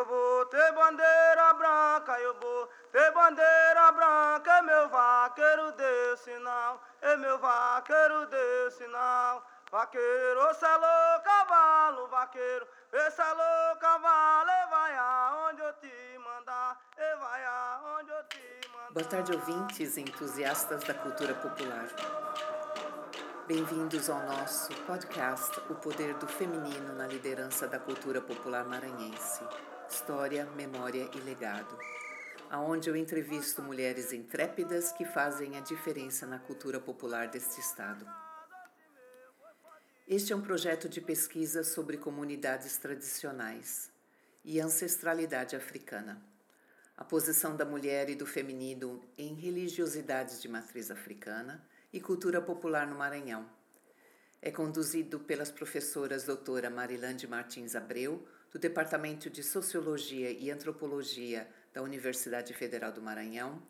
Eu vou ter bandeira branca, eu vou ter bandeira branca, é meu vaqueiro deu sinal, é meu vaqueiro deu sinal. Vaqueiro, selou cavalo, vaqueiro, selou cavalo, e vai aonde eu te mandar, e vai aonde eu te mandar. Boa tarde, ouvintes e entusiastas da cultura popular. Bem-vindos ao nosso podcast O Poder do Feminino na Liderança da Cultura Popular Maranhense. História, Memória e Legado. Aonde eu entrevisto mulheres intrépidas que fazem a diferença na cultura popular deste estado. Este é um projeto de pesquisa sobre comunidades tradicionais e ancestralidade africana. A posição da mulher e do feminino em religiosidades de matriz africana e cultura popular no Maranhão. É conduzido pelas professoras doutora Marilande Martins Abreu, do Departamento de Sociologia e Antropologia da Universidade Federal do Maranhão,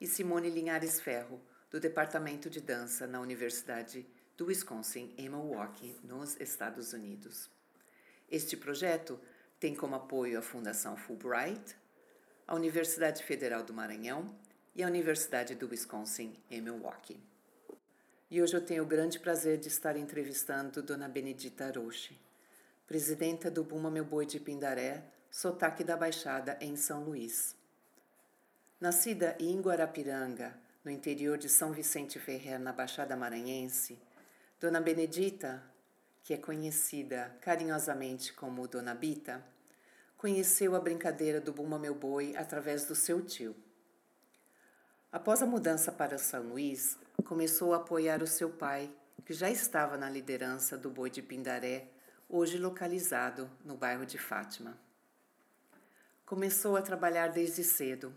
e Simone Linhares Ferro, do Departamento de Dança na Universidade do Wisconsin em Milwaukee, nos Estados Unidos. Este projeto tem como apoio a Fundação Fulbright, a Universidade Federal do Maranhão e a Universidade do Wisconsin em Milwaukee. E hoje eu tenho o grande prazer de estar entrevistando Dona Benedita Roche, presidenta do Buma Meu Boi de Pindaré, sotaque da Baixada em São Luís. Nascida em Guarapiranga, no interior de São Vicente Ferrer, na Baixada Maranhense, Dona Benedita, que é conhecida carinhosamente como Dona Bita, conheceu a brincadeira do Bumba Meu Boi através do seu tio. Após a mudança para São Luís, começou a apoiar o seu pai, que já estava na liderança do Boi de Pindaré, hoje localizado no bairro de Fátima. Começou a trabalhar desde cedo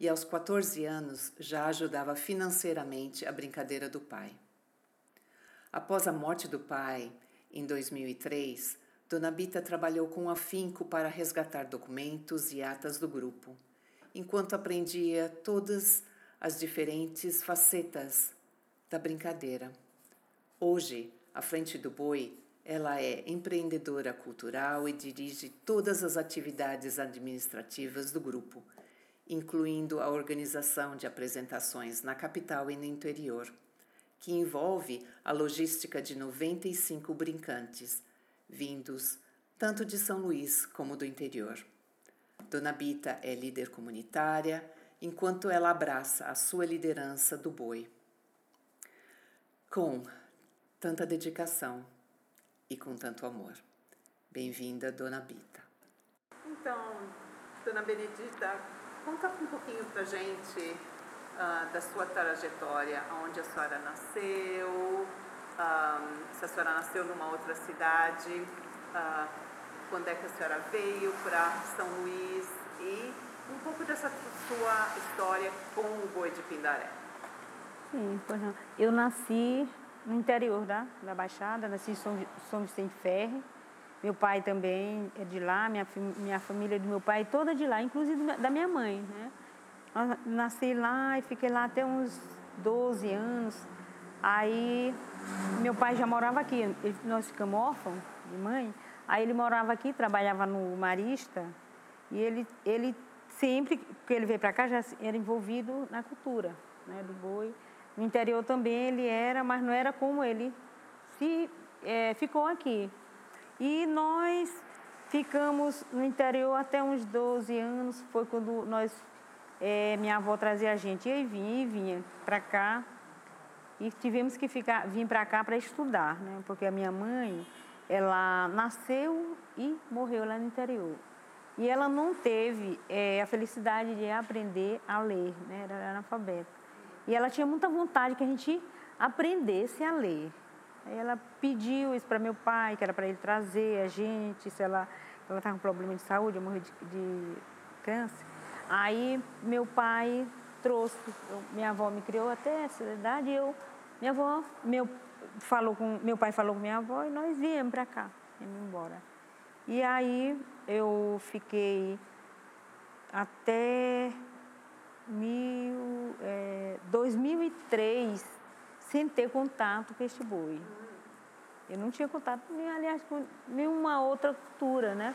e, aos 14 anos, já ajudava financeiramente a brincadeira do pai. Após a morte do pai, em 2003, Dona Bita trabalhou com afinco para resgatar documentos e atas do grupo, enquanto aprendia todas as diferentes facetas da brincadeira. Hoje, à frente do Boi, ela é empreendedora cultural e dirige todas as atividades administrativas do grupo, incluindo a organização de apresentações na capital e no interior que envolve a logística de 95 brincantes, vindos tanto de São Luís como do interior. Dona Bita é líder comunitária, enquanto ela abraça a sua liderança do boi. Com tanta dedicação e com tanto amor. Bem-vinda, Dona Bita. Então, Dona Benedita, conta um pouquinho pra gente uh, da sua trajetória, onde a senhora nasceu, uh, se a senhora nasceu numa outra cidade, uh, quando é que a senhora veio para São Luís e um pouco dessa sua história com o boi de Pindaré. Sim, pois não. Eu nasci no interior da, da Baixada, nasci em São, São Vicente Ferre. Meu pai também é de lá, minha, minha família do meu pai é toda de lá, inclusive da minha mãe, né? nasci lá e fiquei lá até uns 12 anos. Aí meu pai já morava aqui, ele, nós ficamos órfãos de mãe. Aí ele morava aqui, trabalhava no Marista e ele, ele sempre que ele veio para cá já era envolvido na cultura né, do boi. No interior também ele era, mas não era como ele se é, ficou aqui. E nós ficamos no interior até uns 12 anos, foi quando nós é, minha avó trazia a gente e vinha e vinha para cá e tivemos que ficar vir para cá para estudar, né? Porque a minha mãe ela nasceu e morreu lá no interior e ela não teve é, a felicidade de aprender a ler, né? Era analfabeta e ela tinha muita vontade que a gente aprendesse a ler. Aí ela pediu isso para meu pai, que era para ele trazer a gente, se ela ela estava com problema de saúde, morreu de, de câncer. Aí meu pai trouxe, minha avó me criou até essa idade, eu, minha avó, meu, falou com, meu pai falou com minha avó e nós viemos para cá, viemos embora. E aí eu fiquei até mil, é, 2003 sem ter contato com este boi. Eu não tinha contato, aliás, com nenhuma outra cultura, né?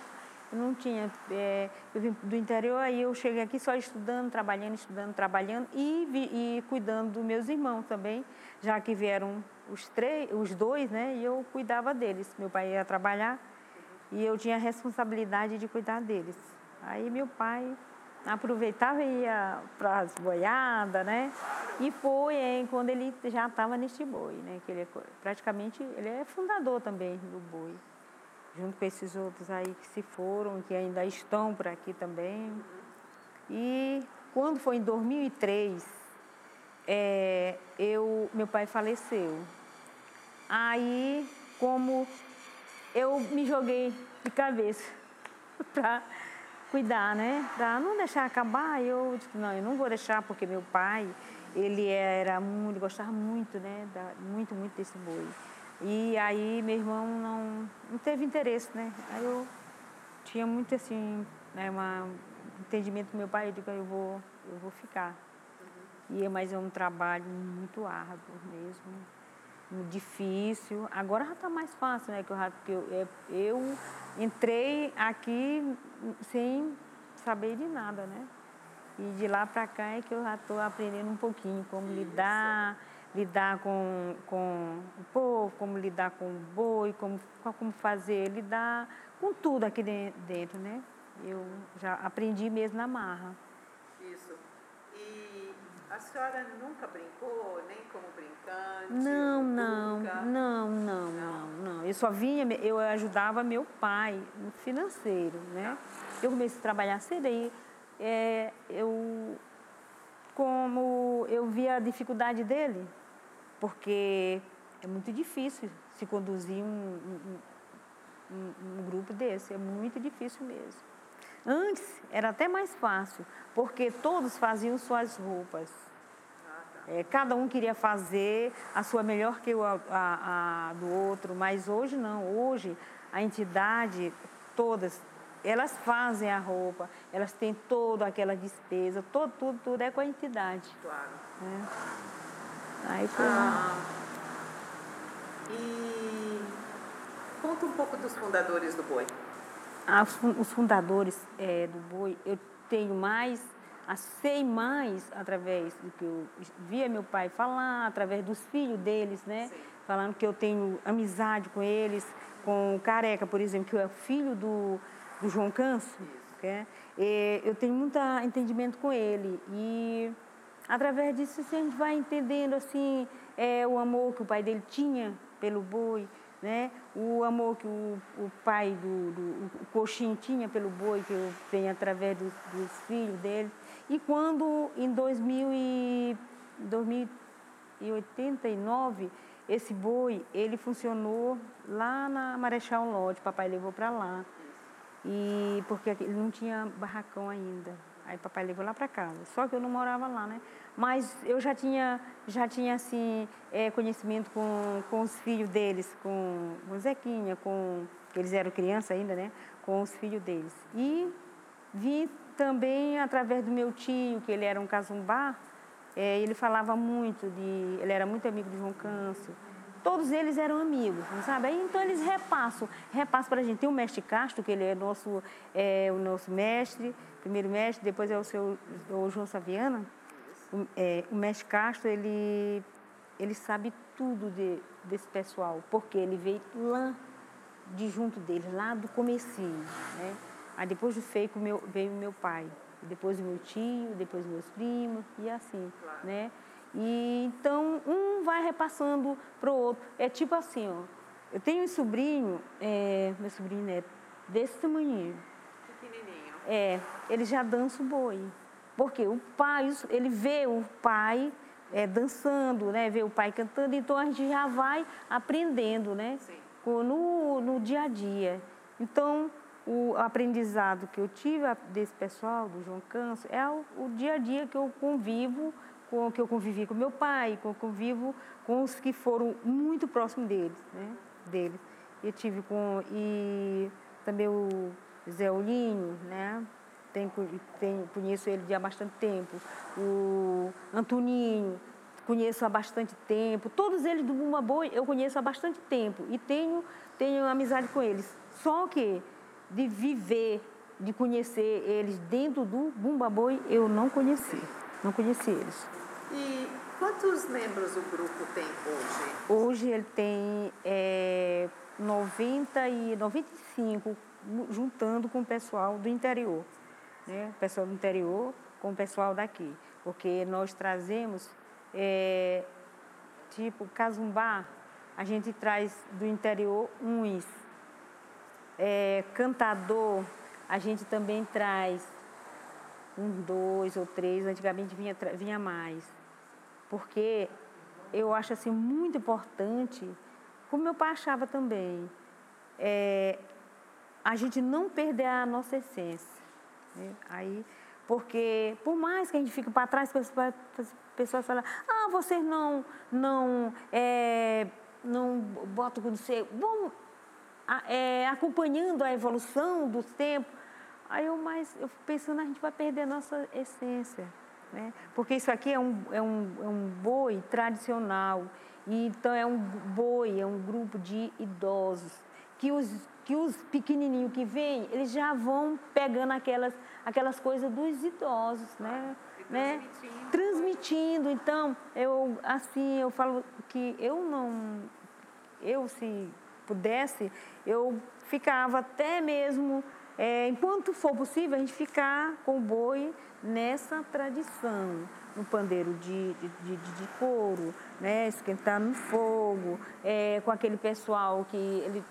Eu não tinha. É, eu vim do interior, aí eu cheguei aqui só estudando, trabalhando, estudando, trabalhando e, vi, e cuidando dos meus irmãos também, já que vieram os três, os dois, né? E eu cuidava deles. Meu pai ia trabalhar e eu tinha a responsabilidade de cuidar deles. Aí meu pai aproveitava e ia para as boiadas, né? E foi hein, quando ele já estava neste boi, né? Que ele é, praticamente ele é fundador também do boi junto com esses outros aí que se foram, que ainda estão por aqui também. E quando foi em 2003, é, eu, meu pai faleceu. Aí, como eu me joguei de cabeça para cuidar, né? Para não deixar acabar, eu disse, não, eu não vou deixar porque meu pai, ele era muito, gostava muito, né? Da, muito, muito desse boi. E aí meu irmão não, não teve interesse, né? Aí eu tinha muito assim, né, um entendimento do meu pai, eu digo, eu vou, eu vou ficar. E, é um trabalho muito árduo mesmo, difícil. Agora já está mais fácil, né? Que eu, eu, eu entrei aqui sem saber de nada, né? E de lá para cá é que eu já estou aprendendo um pouquinho como lidar lidar com, com o povo, como lidar com o boi, como, como fazer, lidar com tudo aqui dentro, né? Eu já aprendi mesmo na marra. Isso. E a senhora nunca brincou, nem como Não, não, não, não, não, não. Eu só vinha, eu ajudava meu pai no financeiro, né? Eu comecei a trabalhar cedo aí. É, eu, como eu via a dificuldade dele, porque é muito difícil se conduzir um, um, um, um grupo desse, é muito difícil mesmo. Antes era até mais fácil, porque todos faziam suas roupas. É, cada um queria fazer a sua melhor que a, a, a, do outro, mas hoje não. Hoje a entidade, todas, elas fazem a roupa, elas têm toda aquela despesa, todo, tudo, tudo é com a entidade. Claro. É. Aí foi ah, E conta um pouco dos fundadores do boi. Ah, os fundadores é, do boi, eu tenho mais, sei mais através do que eu via meu pai falar, através dos filhos deles, né? Sim. Falando que eu tenho amizade com eles, com o Careca, por exemplo, que é filho do, do João Canso. É? eu tenho muito entendimento com ele. E Através disso, assim, a gente vai entendendo assim, é, o amor que o pai dele tinha pelo boi, né? o amor que o, o pai do, do o coxinho tinha pelo boi, que eu tenho através dos, dos filhos dele. E quando, em 2000 e, 2089, esse boi, ele funcionou lá na Marechal Lodge, papai levou para lá. E porque ele não tinha barracão ainda. Aí papai levou lá para casa. Só que eu não morava lá, né? Mas eu já tinha, já tinha assim, é, conhecimento com, com os filhos deles, com, com Zequinha, com. Eles eram crianças ainda, né? Com os filhos deles. E vi também através do meu tio, que ele era um casumbá, é, ele falava muito de. Ele era muito amigo de João Câncio. Todos eles eram amigos, sabe? Aí, então eles repassam, repassam para a gente. Tem o mestre Castro, que ele é, nosso, é o nosso mestre, primeiro mestre, depois é o seu o João Saviana. O, é, o mestre Castro, ele, ele sabe tudo de, desse pessoal, porque ele veio lá de junto dele, lá do comecinho, né? Aí depois do feio meu, veio o meu pai, depois o meu tio, depois meus primos, e assim, né? E então um vai repassando para o outro. É tipo assim, ó. Eu tenho um sobrinho, é, meu sobrinho neto, desse tamanho. É, ele já dança o boi. Porque o pai, ele vê o pai é, dançando, né? Vê o pai cantando, então a gente já vai aprendendo, né? Sim. No, no dia a dia. Então, o aprendizado que eu tive desse pessoal, do João Canso, é o, o dia a dia que eu convivo, com, que eu convivi com meu pai, que eu convivo com os que foram muito próximos deles, né? Deles. Eu tive com... E também o Zé Olinho, né? Tem, tem, conheço ele há bastante tempo. O Antoninho, conheço há bastante tempo. Todos eles do Bumba Boi eu conheço há bastante tempo e tenho, tenho amizade com eles. Só que de viver, de conhecer eles dentro do Bumba Boi, eu não conheci. Não conheci eles. E quantos membros o grupo tem hoje? Hoje ele tem é, 90 e 95, juntando com o pessoal do interior. Né? O pessoal do interior com o pessoal daqui. Porque nós trazemos, é, tipo, Cazumbá, a gente traz do interior uns. É, cantador, a gente também traz uns dois ou três, antigamente vinha, vinha mais. Porque eu acho assim muito importante, como meu pai achava também, é, a gente não perder a nossa essência. Né? Aí, porque por mais que a gente fique para trás, as pessoas falam, ah, vocês não, não, é, não botam não sei, vão é, acompanhando a evolução dos tempos. Aí eu mais, eu fico pensando, a gente vai perder a nossa essência. Né? Porque isso aqui é um, é, um, é um boi tradicional. E, então é um boi, é um grupo de idosos. Que os, que os pequenininhos que vêm, eles já vão pegando aquelas, aquelas coisas dos idosos, né? né? Transmitindo. transmitindo. Então, eu assim, eu falo que eu não, eu se pudesse, eu ficava até mesmo é, enquanto for possível, a gente ficar com o boi nessa tradição, no pandeiro de, de, de, de couro, né? esquentar no fogo, é, com aquele pessoal que ele,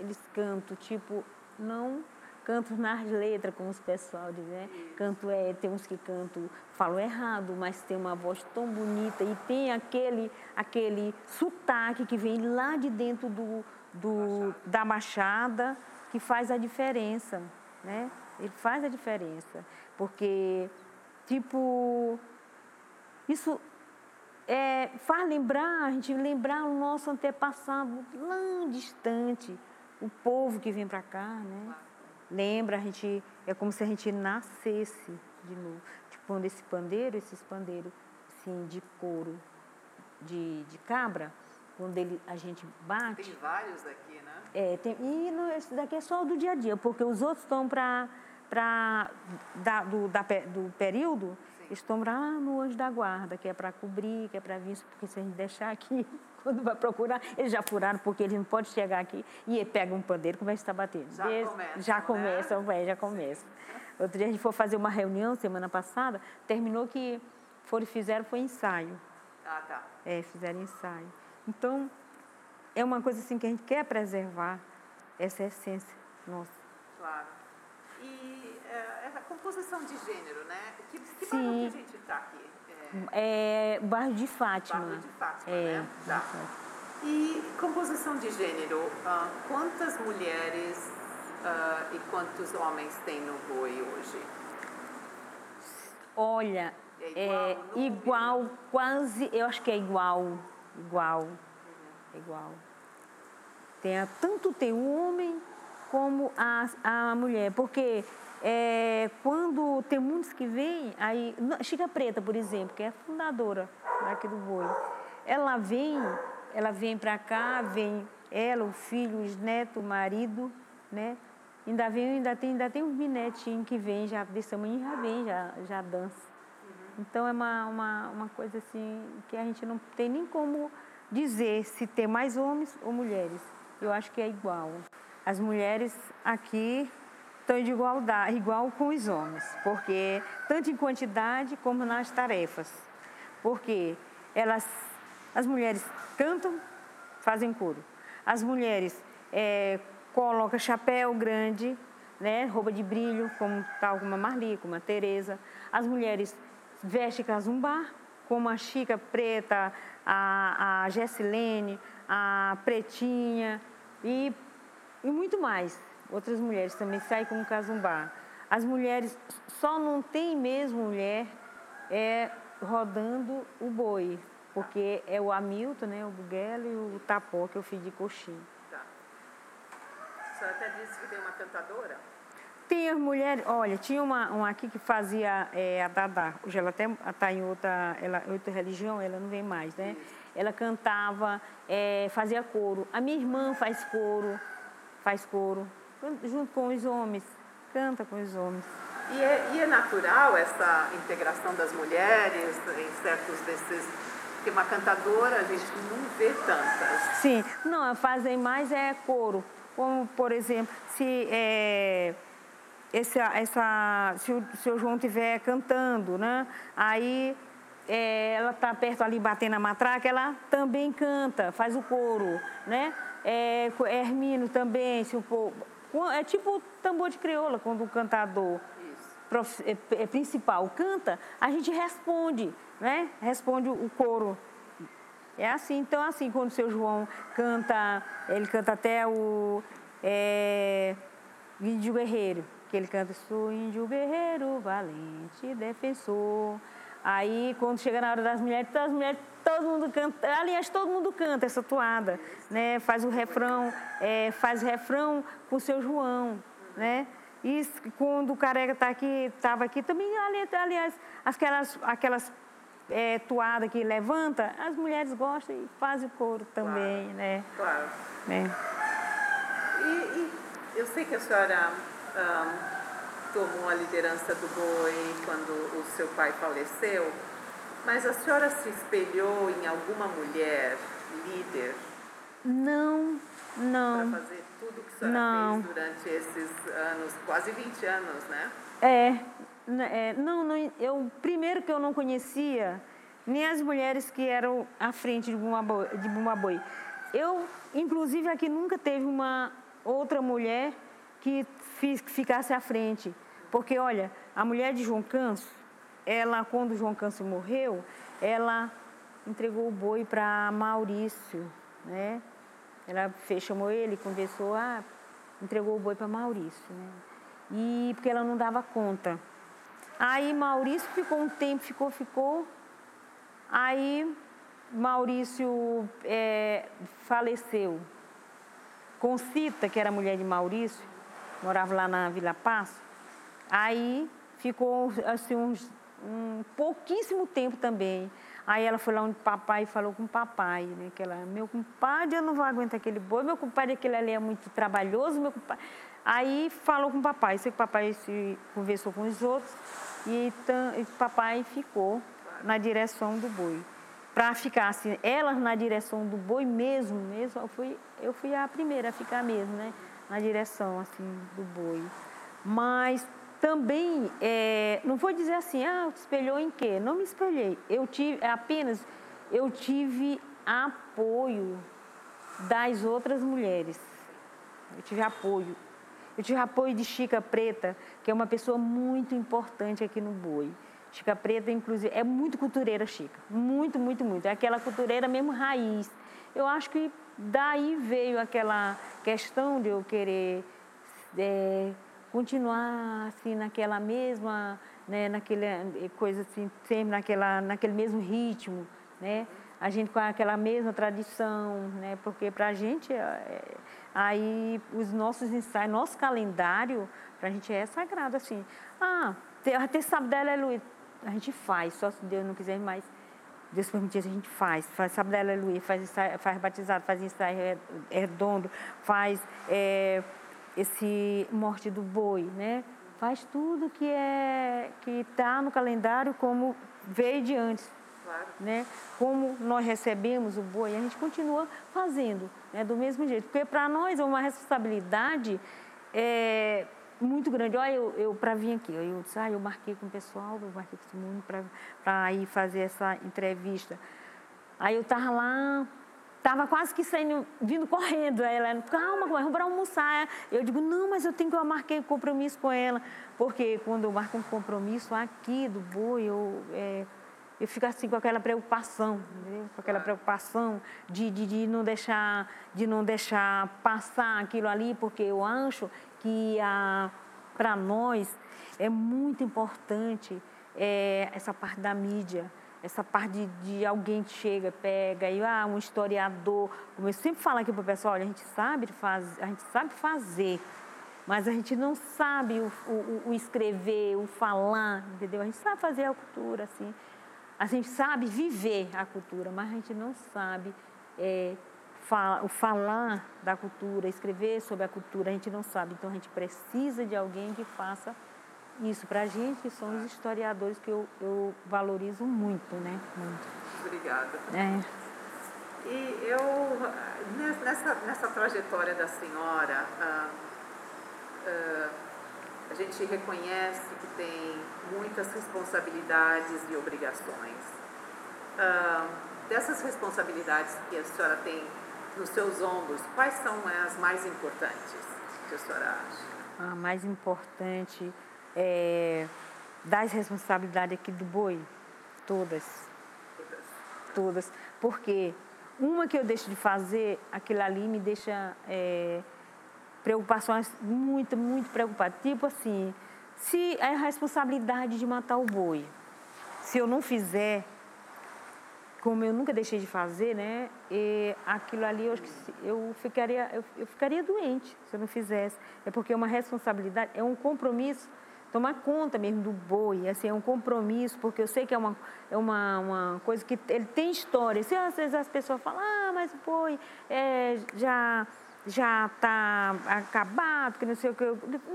eles cantam, tipo, não canto nas letras, como os pessoal dizem, né? Canto é, tem uns que cantam, falam errado, mas tem uma voz tão bonita e tem aquele, aquele sotaque que vem lá de dentro do, do, da machada que faz a diferença, né? Ele faz a diferença, porque, tipo, isso é, faz lembrar, a gente lembrar o nosso antepassado lá distante, o povo que vem para cá, né? Lembra, a gente, é como se a gente nascesse de novo. Tipo, quando esse pandeiro, esses pandeiros, assim, de couro, de, de cabra, quando ele, a gente bate... Tem vários daqui, né? É, tem, e no, esse daqui é só o do dia a dia, porque os outros estão para da, do, da, do período, Sim. estão lá no anjo da guarda, que é para cobrir, que é para vir, porque se a gente deixar aqui, quando vai procurar, eles já furaram, porque eles não podem chegar aqui e pega um pandeiro, começa a estar batendo. Já Desde, começa. Já começa, né? já começa. Outro dia a gente foi fazer uma reunião semana passada, terminou que foram, fizeram foi ensaio. Ah, tá. É, fizeram ensaio. Então, é uma coisa assim que a gente quer preservar essa essência nossa. Claro. E é, essa composição de gênero, né? Que, que bairro que a gente está aqui? É... é bairro de Fátima. Bairro de Fátima, é, né? Tá. E composição de gênero, uh, quantas mulheres uh, e quantos homens tem no boi hoje? Olha, é igual, é igual quase, eu acho que é igual, igual igual. Tem, tanto tem o homem como a, a mulher, porque é, quando tem muitos que vêm, aí, Chica Preta, por exemplo, que é fundadora aqui do boi, ela vem, ela vem para cá, vem ela, o filho, os netos, o marido, né? Ainda vem, ainda tem, ainda tem uns binetinhos que vem já desse tamanho, já vem, já, já dança. Então é uma, uma, uma coisa assim que a gente não tem nem como dizer se tem mais homens ou mulheres. Eu acho que é igual. As mulheres aqui estão de igualdade, igual com os homens, porque tanto em quantidade como nas tarefas. Porque elas, as mulheres cantam, fazem coro. As mulheres é, colocam chapéu grande, né, roupa de brilho, como tal como a Marli, como a Teresa. As mulheres vestem casumbá, como a Chica Preta, a, a Gessilene, a Pretinha e, e muito mais. Outras mulheres também saem como Casumbá. As mulheres só não tem mesmo mulher é rodando o boi, porque é o Hamilton, né, o Buguelo e o Tapó, que eu fiz de coxinha. Tá. A senhora até disse que tem uma cantadora? As mulheres, olha, tinha uma, uma aqui que fazia é, a Dadá, hoje ela até está em outra, ela, outra religião, ela não vem mais, né? Ela cantava, é, fazia coro. A minha irmã faz coro, faz coro. junto com os homens, canta com os homens. E é, e é natural essa integração das mulheres em certos desses porque uma cantadora a gente não vê tantas. Sim, não, fazem mais é coro. Como, por exemplo, se, é, essa, essa, se o seu João estiver cantando, né? Aí é, ela está perto ali batendo a matraca, ela também canta, faz o coro, né? É, Hermino também, se o, é tipo tambor de crioula, quando o cantador prof, é, é, principal canta, a gente responde né? Responde o coro. É assim, então assim, quando o seu João canta, ele canta até o é, Índio Guerreiro, que ele canta, sou índio guerreiro, valente, defensor. Aí, quando chega na hora das mulheres, as mulheres, todo mundo canta, aliás, todo mundo canta essa toada, né? Faz o refrão, é, faz o refrão com o seu João, né? E quando o careca está aqui, estava aqui, também, aliás, aquelas, aquelas é, toada que levanta, as mulheres gostam e fazem coro também, claro, né? Claro. Né? E, e, eu sei que a senhora um, tomou a liderança do boi quando o seu pai faleceu, mas a senhora se espelhou em alguma mulher líder? Não, não. Para fazer tudo que a senhora não. fez durante esses anos, quase 20 anos, né? É, é, não, não, eu primeiro que eu não conhecia nem as mulheres que eram à frente de Bumaboi. De Bumaboi. Eu, inclusive, aqui nunca teve uma outra mulher que ficasse à frente. Porque, olha, a mulher de João Canso, ela, quando João Canso morreu, ela entregou o boi para Maurício, né? Ela fez, chamou ele, conversou, ah, entregou o boi para Maurício, né? E porque ela não dava conta. Aí Maurício ficou um tempo, ficou, ficou. Aí Maurício é, faleceu. Concita, que era mulher de Maurício, morava lá na Vila Passo. Aí ficou assim, uns, um pouquíssimo tempo também. Aí ela foi lá onde papai falou com papai, né? Que ela, meu compadre, eu não vou aguentar aquele boi, meu compadre, aquele ali é muito trabalhoso, meu compadre. Aí falou com papai, sei que papai se conversou com os outros e, o papai ficou na direção do boi. Para ficar assim, elas na direção do boi mesmo, mesmo, eu fui, eu fui a primeira a ficar mesmo, né? Na direção assim do boi. Mas também, é, não vou dizer assim, ah, espelhou em quê? Não me espelhei. Eu tive, é apenas, eu tive apoio das outras mulheres. Eu tive apoio. Eu tive apoio de Chica Preta, que é uma pessoa muito importante aqui no Boi. Chica Preta, inclusive, é muito cultureira, Chica. Muito, muito, muito. É aquela cultureira mesmo raiz. Eu acho que daí veio aquela questão de eu querer é, continuar assim naquela mesma, né, naquele coisa assim, sempre naquela, naquele mesmo ritmo, né? A gente com aquela mesma tradição, né? Porque para a gente é, Aí os nossos ensaios, nosso calendário, para a gente é sagrado, assim. Ah, até sábado, aleluia. A gente faz, só se Deus não quiser mais. Deus permitir, a gente faz. Faz sábado, aleluia, faz, faz batizado, faz ensaio redondo, faz é, esse morte do boi, né? Faz tudo que é que está no calendário como veio de antes. Claro. Né? Como nós recebemos o boi, a gente continua fazendo né? do mesmo jeito. Porque para nós é uma responsabilidade é, muito grande. Olha, eu, eu para vir aqui, eu disse, ah, eu marquei com o pessoal, eu marquei com o mundo para ir fazer essa entrevista. Aí eu estava lá, estava quase que saindo, vindo correndo. Aí ela, calma, vamos para almoçar. Eu digo, não, mas eu tenho que eu marquei compromisso com ela. Porque quando eu marco um compromisso aqui do boi, eu. É, eu fico assim com aquela preocupação, entendeu? com aquela preocupação de, de, de, não deixar, de não deixar passar aquilo ali, porque eu acho que para nós é muito importante é, essa parte da mídia, essa parte de, de, alguém que chega, pega, e ah, um historiador, como eu sempre falo aqui para o pessoal, olha, a gente sabe faz, a gente sabe fazer, mas a gente não sabe o, o, o escrever, o falar, entendeu? A gente sabe fazer a cultura, assim. A gente sabe viver a cultura, mas a gente não sabe é, o falar da cultura, escrever sobre a cultura, a gente não sabe. Então a gente precisa de alguém que faça isso para a gente, que são os historiadores que eu, eu valorizo muito, né? Muito. Obrigada. É. E eu, nessa, nessa trajetória da senhora, ah, ah, a gente reconhece que tem muitas responsabilidades e obrigações. Ah, dessas responsabilidades que a senhora tem nos seus ombros, quais são as mais importantes que a senhora acha? A mais importante é das responsabilidades aqui do boi, todas. Todas. Todas. Porque uma que eu deixo de fazer, aquilo ali me deixa é, preocupações muito, muito preocupada. Tipo assim, se é a responsabilidade de matar o boi, se eu não fizer, como eu nunca deixei de fazer, né? E aquilo ali eu, eu ficaria eu, eu, ficaria doente se eu não fizesse. É porque é uma responsabilidade, é um compromisso tomar conta mesmo do boi, assim, é um compromisso, porque eu sei que é uma, é uma, uma coisa que ele tem história. Se às vezes as pessoas falam, ah, mas o boi é, já já está acabado, que não sei o que.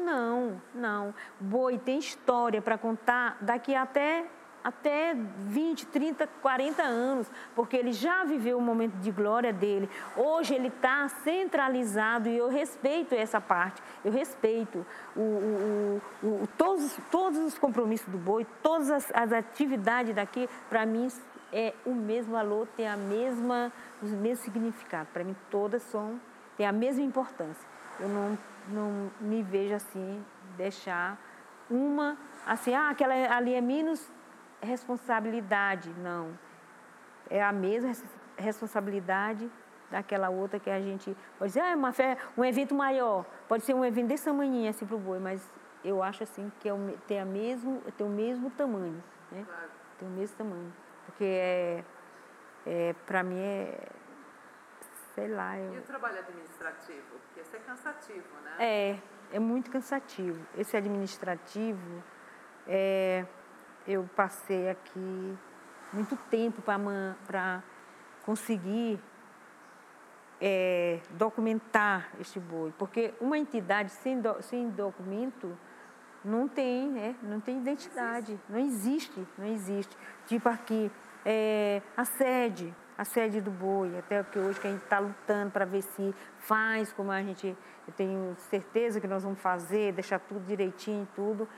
Não, não. Boi tem história para contar daqui até até 20, 30, 40 anos, porque ele já viveu o momento de glória dele. Hoje ele está centralizado e eu respeito essa parte. Eu respeito o, o, o, todos, todos os compromissos do boi, todas as, as atividades daqui, para mim é o mesmo valor, tem a mesma, os mesmos significados. Para mim todas são, têm a mesma importância. Eu não, não me vejo assim, deixar uma, assim, ah, aquela ali é menos responsabilidade, não. É a mesma responsabilidade daquela outra que a gente pode dizer, ah, é uma fé, um evento maior, pode ser um evento desse tamanho assim para o boi, mas eu acho assim que é o, tem, a mesmo, tem o mesmo tamanho, né? Claro. Tem o mesmo tamanho, porque é, é para mim é, sei lá. Eu... E o trabalho administrativo? Porque isso é cansativo, né? É, é muito cansativo. Esse administrativo é eu passei aqui muito tempo para conseguir é, documentar este boi, porque uma entidade sem, do, sem documento não tem, né? não tem identidade, não existe, não existe. Tipo aqui, é, a sede, a sede do boi, até que hoje que a gente está lutando para ver se faz como a gente, eu tenho certeza que nós vamos fazer, deixar tudo direitinho, tudo.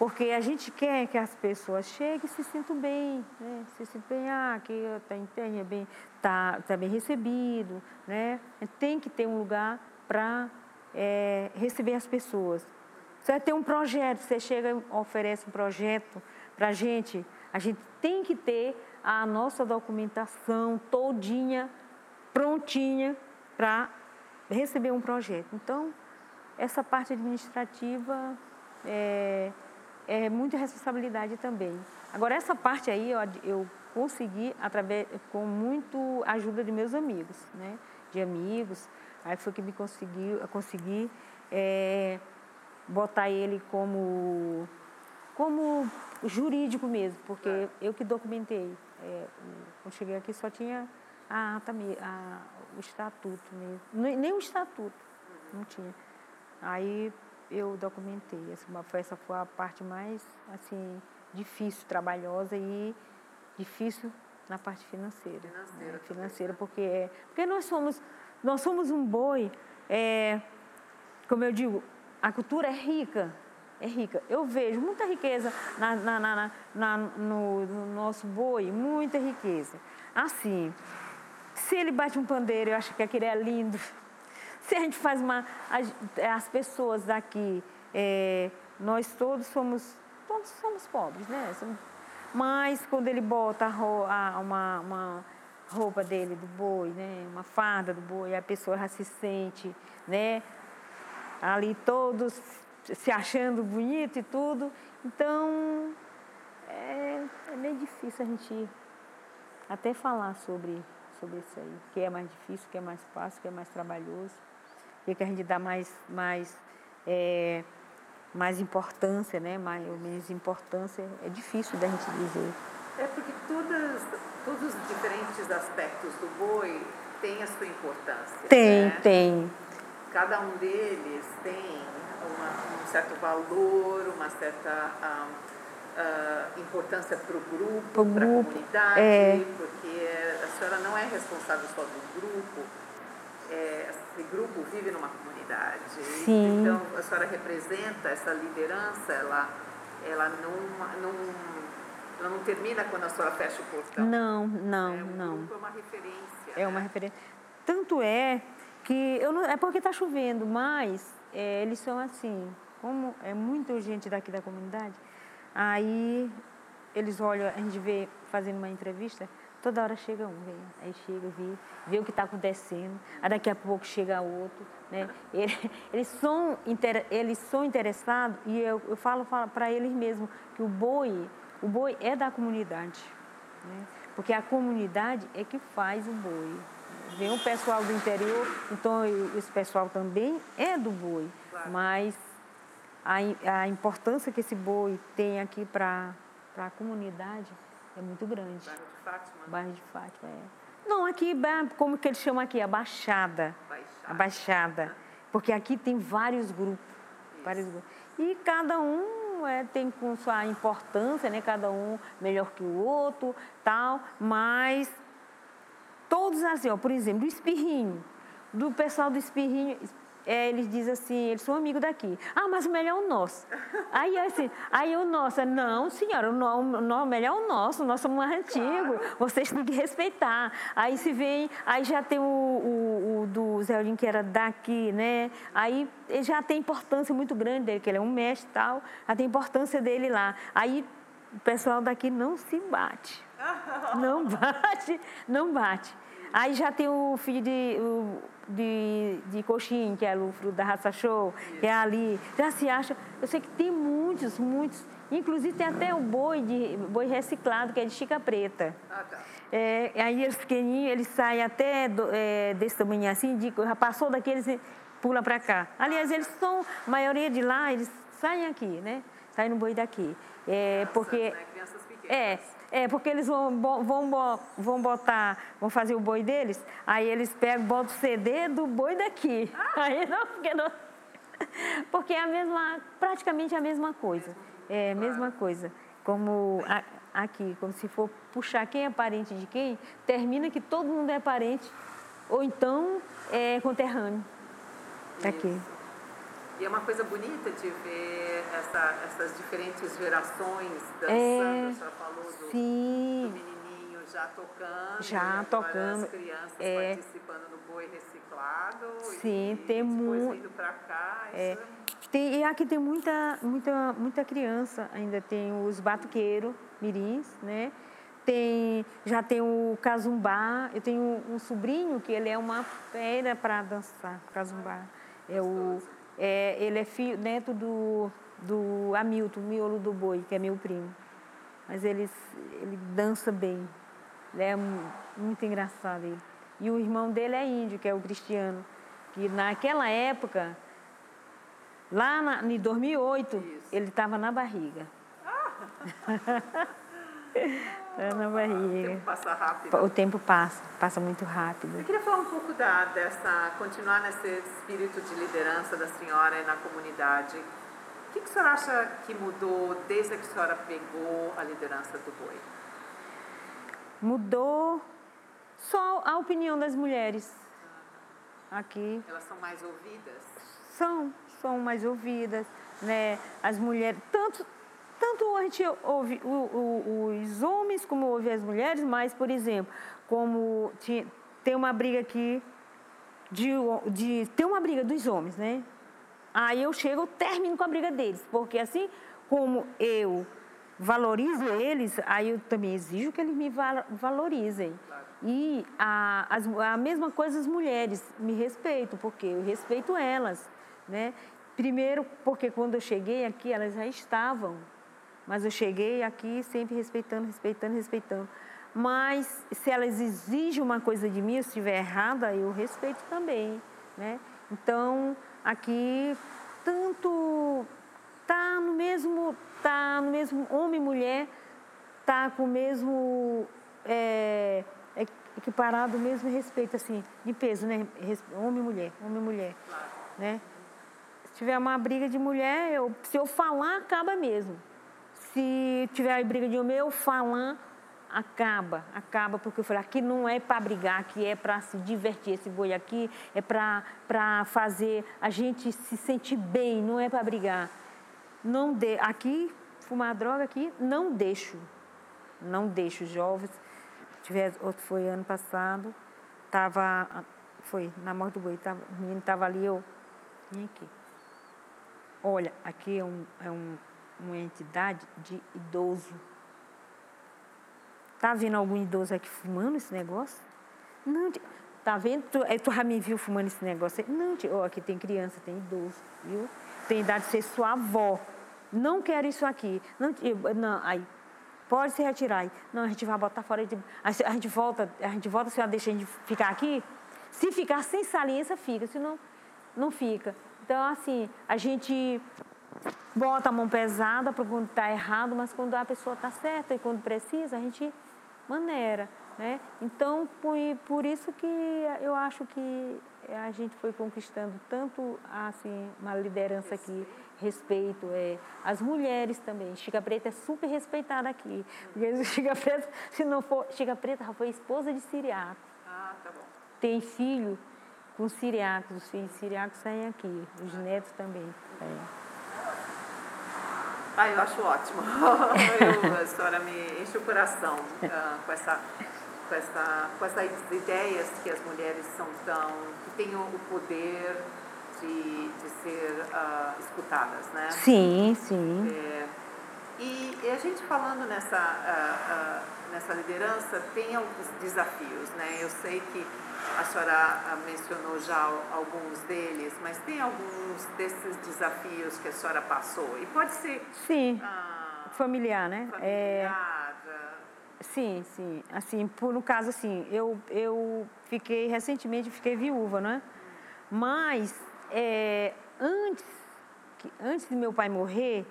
Porque a gente quer que as pessoas cheguem e se sintam bem, né? se sintam bem, ah, que está é bem, tá, tá bem recebido, né? Tem que ter um lugar para é, receber as pessoas. Você tem um projeto, você chega e oferece um projeto para a gente, a gente tem que ter a nossa documentação todinha, prontinha para receber um projeto. Então, essa parte administrativa é, é muita responsabilidade também. Agora, essa parte aí eu, eu consegui através, com muito ajuda de meus amigos, né? De amigos. Aí foi que me conseguiu, consegui é, botar ele como, como jurídico mesmo, porque é. eu que documentei. É, quando cheguei aqui só tinha a ata, a, o estatuto mesmo. Nem o estatuto, não tinha. Aí eu documentei. Essa foi, essa foi a parte mais assim difícil, trabalhosa e difícil na parte financeira. Financeira, né? financeira porque, é, porque nós somos, nós somos um boi, é, como eu digo, a cultura é rica, é rica. Eu vejo muita riqueza na, na, na, na no, no, nosso boi, muita riqueza. Assim, se ele bate um pandeiro, eu acho que aquele é lindo. Se a gente faz uma. As, as pessoas daqui, é, nós todos somos. Todos somos pobres, né? Mas quando ele bota a, uma, uma roupa dele do boi, né? Uma farda do boi, a pessoa já se sente, né? Ali todos se achando bonito e tudo. Então é, é meio difícil a gente até falar sobre, sobre isso aí. O que é mais difícil, o que é mais fácil, o que é mais trabalhoso e que a gente dá mais, mais, é, mais importância, né? mais ou menos importância, é difícil da gente dizer. É porque todas, todos os diferentes aspectos do boi tem a sua importância. Tem, né? tem. Cada um deles tem uma, um certo valor, uma certa ah, ah, importância para o grupo, para a comunidade, é. porque a senhora não é responsável só do grupo, é, esse grupo vive numa comunidade. Sim. Então, a senhora representa essa liderança, ela, ela, não, não, ela não termina quando a senhora fecha o portão. Não, não, é, o não. grupo é uma referência. É uma referência. Tanto é que eu não, é porque está chovendo, mas é, eles são assim, como é muita gente daqui da comunidade, aí eles olham, a gente vê fazendo uma entrevista, toda hora chega um, vem, aí chega, vê, vê o que está acontecendo, aí daqui a pouco chega outro, né? Eles, eles, são, eles são interessados e eu, eu falo, falo para eles mesmo que o boi, o boi é da comunidade, né? porque a comunidade é que faz o boi. Vem o pessoal do interior, então esse pessoal também é do boi, claro. mas a, a importância que esse boi tem aqui para a comunidade é muito grande. Bairro de Fátima? Bairro de Fátima, é. Não, aqui, como que eles chamam aqui? A Baixada. Baixada. A Baixada. Porque aqui tem vários grupos. Vários grupos. E cada um é, tem com sua importância, né? Cada um melhor que o outro, tal. Mas todos assim, ó, por exemplo, o espirrinho. Do pessoal do espirrinho, é, eles dizem assim, eles são amigos daqui. Ah, mas o melhor é o nosso. Aí assim, aí o nosso, não, senhora, o, no, o melhor é o nosso, o nosso é mais antigo, claro. vocês têm que respeitar. Aí se vem, aí já tem o, o, o do Zé Odin, que era daqui, né? Aí já tem importância muito grande dele, que ele é um mestre e tal, já tem importância dele lá. Aí o pessoal daqui não se bate. Não bate, não bate. Aí já tem o filho de, o, de, de coxim, que é o fruto da raça show, que é ali. Já se acha. Eu sei que tem muitos, muitos. Inclusive tem até o boi, de, boi reciclado, que é de chica preta. Ah, tá. É, aí eles pequenininhos, eles saem até do, é, desse tamanho assim, de, já passou daqui, eles pulam para cá. Aliás, eles são, a maioria de lá, eles saem aqui, né? Saem no boi daqui. É, Crianças, porque. Né? Crianças pequenas. É, é, porque eles vão, vão, vão botar, vão fazer o boi deles, aí eles pegam, botam o CD do boi daqui. Aí não, porque não. Porque é a mesma, praticamente a mesma coisa. É a mesma coisa. Como a, aqui, como se for puxar quem é parente de quem, termina que todo mundo é parente, ou então é conterrâneo. Aqui. E é uma coisa bonita de ver essa, essas diferentes gerações dançando. É, a senhora falou do, sim. do menininho já tocando. Já tocando. As crianças é, participando do boi reciclado. Sim, e, tem muito. para cá. É, é... Tem, e aqui tem muita, muita, muita criança. Ainda tem os batuqueiros, mirins, né? Tem, já tem o casumbá. Eu tenho um, um sobrinho que ele é uma fera para dançar casumbá. É o é, ele é filho, neto do, do Hamilton, miolo do boi, que é meu primo. Mas ele, ele dança bem. Ele é muito engraçado ele. E o irmão dele é índio, que é o Cristiano. Que naquela época, lá na, em 2008, Isso. ele estava na barriga. Ah. Tá na barriga. O tempo passa rápido. O tempo passa, passa muito rápido. Eu queria falar um pouco da, dessa, continuar nesse espírito de liderança da senhora na comunidade. O que, que a senhora acha que mudou desde que a senhora pegou a liderança do boi? Mudou só a opinião das mulheres aqui. Elas são mais ouvidas? São, são mais ouvidas, né? As mulheres, tanto tanto a gente ouve o, o, os homens como ouve as mulheres, mas, por exemplo, como tinha, tem uma briga aqui de, de tem uma briga dos homens, né? Aí eu chego, eu termino com a briga deles, porque assim como eu valorizo eles, aí eu também exijo que eles me valorizem. E a, as, a mesma coisa as mulheres me respeitam, porque eu respeito elas, né? Primeiro, porque quando eu cheguei aqui, elas já estavam mas eu cheguei aqui sempre respeitando, respeitando, respeitando. Mas se elas exigem uma coisa de mim, se estiver errada, eu respeito também, né? Então, aqui tanto tá no mesmo tá no mesmo homem e mulher tá com o mesmo é, é, equiparado o mesmo respeito, assim, de peso, né? Homem e mulher, homem e mulher. Né? Se tiver uma briga de mulher, eu, se eu falar, acaba mesmo. Se tiver briga de homem, eu falar, acaba, acaba, porque eu falei, aqui não é para brigar, aqui é para se divertir, esse boi aqui é para fazer a gente se sentir bem, não é para brigar. Não de, aqui, fumar droga aqui, não deixo, não deixo jovens. Tiver, outro foi ano passado, tava, foi na morte do boi, tava, o menino estava ali, eu vim aqui. Olha, aqui é, um, é um, uma entidade de idoso Tá vendo algum idoso aqui fumando esse negócio? Não, tá vendo? Tu, é, tu já me viu fumando esse negócio? Não, oh, aqui tem criança, tem idoso, viu? Tem idade de ser sua avó. Não quero isso aqui. Não, não aí, pode se retirar. Aí. Não, a gente vai botar fora. A, gente volta, a gente volta, a senhora deixa a gente ficar aqui? Se ficar sem saliência, fica. Senão, não fica. Então, assim, a gente bota a mão pesada para quando está errado, mas quando a pessoa está certa e quando precisa, a gente maneira. Né? Então, por, por isso que eu acho que a gente foi conquistando tanto assim, uma liderança aqui, respeito, é, as mulheres também. Chica Preta é super respeitada aqui. Porque Chica Preta, se não for, Chica Preta já foi esposa de Siriaco. Ah, tá bom. Tem filho com siriacos, os filhos siriacos saem aqui, os netos também. É. Ah, eu acho ótimo. eu, a senhora me enche o coração uh, com, essa, com, essa, com essas ideias que as mulheres são tão. que têm o poder de, de ser uh, escutadas, né? Sim, sim. É, e, e, a gente falando nessa, uh, nessa liderança, tem alguns desafios, né? Eu sei que a senhora mencionou já alguns deles, mas tem alguns desses desafios que a senhora passou? E pode ser. Sim. Ah, familiar, né? Familiar. É... Sim, sim. Assim, por no caso assim, eu, eu fiquei recentemente fiquei viúva, né? Mas é, antes, antes de meu pai morrer,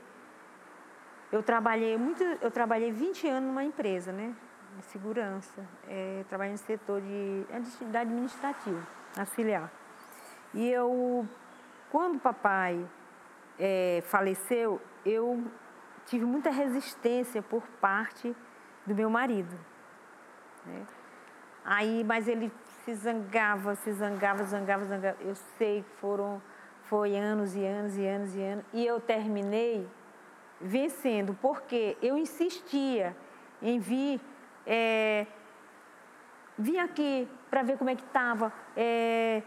eu trabalhei muito, eu trabalhei 20 anos numa empresa, né? De segurança, é, trabalho no setor de, de administrativo, auxiliar. E eu, quando o papai é, faleceu, eu tive muita resistência por parte do meu marido. Né? Aí, mas ele se zangava, se zangava, zangava, zangava. Eu sei que foram, foi anos e anos e anos e anos. E eu terminei vencendo, porque eu insistia em vir é, vim aqui para ver como é que estava, é,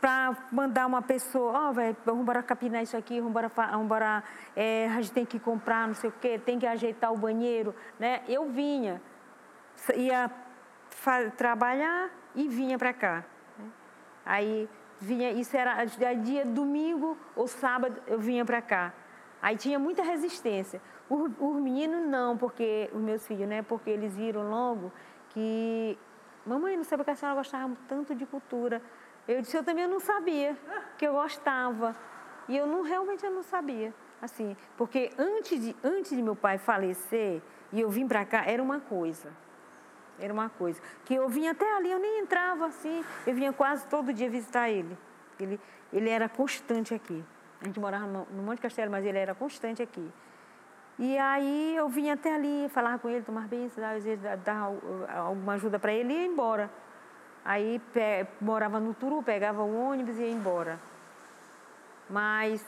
para mandar uma pessoa, ó, oh, velho, vamos embora capinar isso aqui, vamos embora, é, a gente tem que comprar não sei o quê, tem que ajeitar o banheiro, né? Eu vinha, ia trabalhar e vinha para cá. Né? Aí vinha, isso era dia domingo ou sábado, eu vinha para cá. Aí tinha muita resistência. Os meninos não, porque os meus filhos, né? Porque eles viram logo que mamãe não sabe que a senhora gostava tanto de cultura. Eu disse, eu também não sabia que eu gostava. E eu não realmente eu não sabia. Assim, porque antes de, antes de meu pai falecer e eu vim para cá, era uma coisa. Era uma coisa. Que eu vinha até ali, eu nem entrava assim. Eu vinha quase todo dia visitar ele. Ele, ele era constante aqui. A gente morava no, Monte Castelo, mas ele era constante aqui. E aí eu vinha até ali, falar com ele, tomar bênção, dar, dar alguma ajuda para ele e ia embora. Aí pe, morava no Turu, pegava o ônibus e ia embora. Mas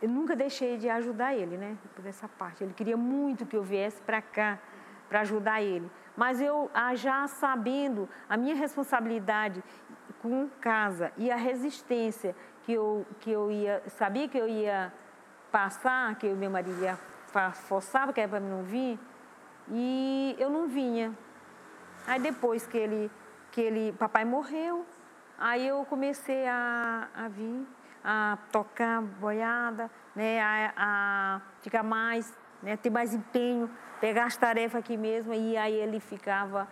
eu nunca deixei de ajudar ele, né? Por essa parte. Ele queria muito que eu viesse para cá para ajudar ele. Mas eu ah, já sabendo a minha responsabilidade com casa e a resistência que eu, que eu ia, sabia que eu ia passar, que o meu marido ia forçava que era para mim não vir, e eu não vinha. Aí depois que ele, que ele, papai morreu, aí eu comecei a, a vir, a tocar boiada, né, a, a ficar mais, né, ter mais empenho, pegar as tarefas aqui mesmo, e aí ele ficava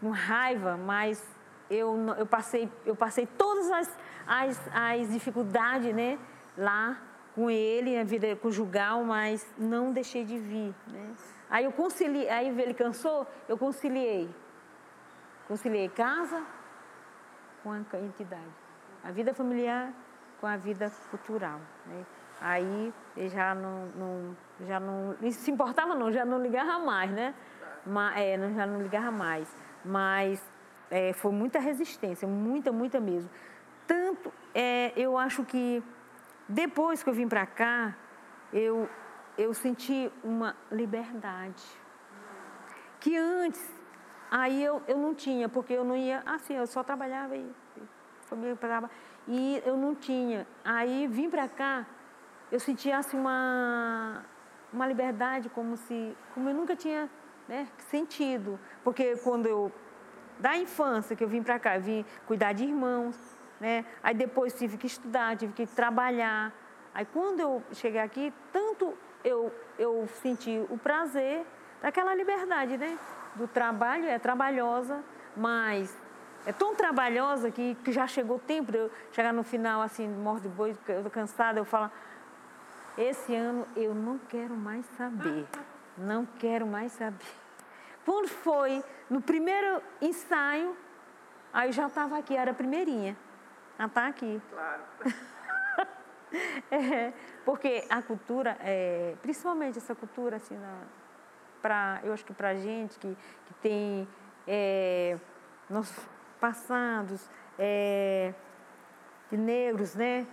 com raiva, mas eu, eu, passei, eu passei todas as, as, as dificuldades né, lá com ele, a vida conjugal, mas não deixei de vir. Né? Aí eu conciliei, aí ele cansou, eu conciliei. conciliei casa com a entidade, a vida familiar com a vida cultural. Né? Aí já não, não, já não se importava não, já não ligava mais, né? Mas, é, já não ligava mais. Mas é, foi muita resistência, muita, muita mesmo. Tanto, é, eu acho que depois que eu vim para cá, eu, eu senti uma liberdade. Que antes, aí eu, eu não tinha, porque eu não ia, assim, eu só trabalhava e família e eu não tinha. Aí vim para cá, eu sentia assim uma, uma liberdade como se, como eu nunca tinha né, sentido. Porque quando eu, da infância que eu vim para cá, eu vim cuidar de irmãos, né? Aí depois tive que estudar, tive que trabalhar. Aí quando eu cheguei aqui, tanto eu, eu senti o prazer daquela liberdade, né? Do trabalho, é trabalhosa, mas é tão trabalhosa que, que já chegou o tempo de eu chegar no final, assim, morto de boi, cansada, eu falo, esse ano eu não quero mais saber, não quero mais saber. Quando foi no primeiro ensaio, aí eu já estava aqui, era a primeirinha. Ah, está aqui. Claro. é, porque a cultura, é, principalmente essa cultura, assim, na, pra, eu acho que para a gente que, que tem é, nossos passados é, de negros, né?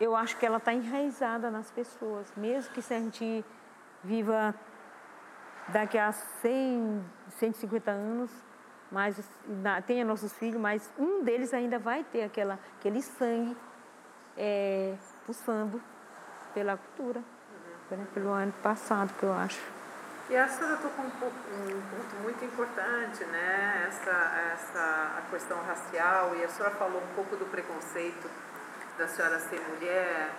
Eu acho que ela está enraizada nas pessoas, mesmo que se a gente viva daqui a 100, 150 anos, mas tenha nossos filhos, mas um deles ainda vai ter aquela, aquele sangue é, pulsando pela cultura, uhum. pelo ano passado, que eu acho. E a senhora tocou um, um ponto muito importante, né? Essa, essa a questão racial, e a senhora falou um pouco do preconceito da senhora ser mulher.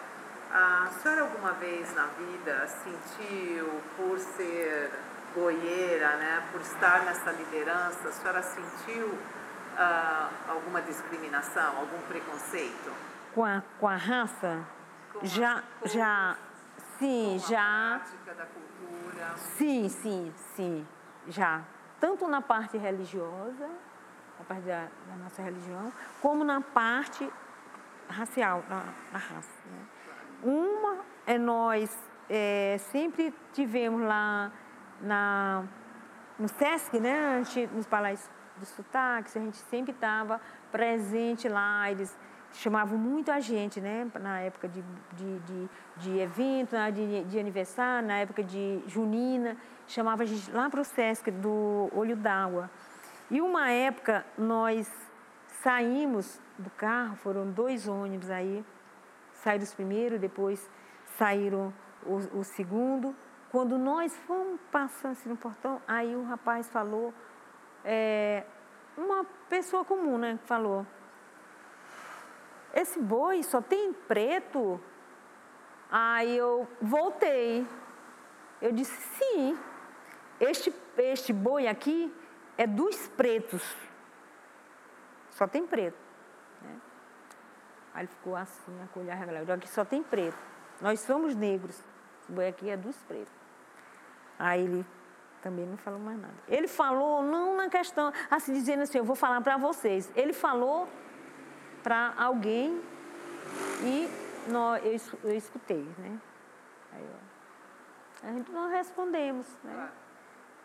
A senhora alguma vez na vida sentiu, por ser goieira, né, por estar nessa liderança, a senhora sentiu uh, alguma discriminação, algum preconceito? Com a, com a raça? Com já, já, sim, com já. A prática da cultura? Sim, sim, sim, já. Tanto na parte religiosa, na parte da, da nossa religião, como na parte racial, na, na raça. Né? Uma é nós é, sempre tivemos lá na, no SESC, né, nos palácios dos sotaques, a gente sempre estava presente lá, eles chamavam muito a gente, né, na época de, de, de, de evento, de, de aniversário, na época de junina, chamava a gente lá para o SESC do Olho d'Água. E uma época nós saímos do carro, foram dois ônibus aí, saíram os primeiros, depois saíram o, o segundo, quando nós fomos passando assim no portão, aí o rapaz falou, é, uma pessoa comum, né, falou, esse boi só tem preto? Aí eu voltei. Eu disse, sim, este, este boi aqui é dos pretos. Só tem preto. Né? Aí ele ficou assim, a colher regalada. Aqui só tem preto. Nós somos negros. Esse boi aqui é dos pretos. Aí ele também não falou mais nada. Ele falou não na questão, assim, dizendo assim, eu vou falar para vocês. Ele falou para alguém e nós, eu, eu escutei, né? Aí, ó, a gente não respondemos, né?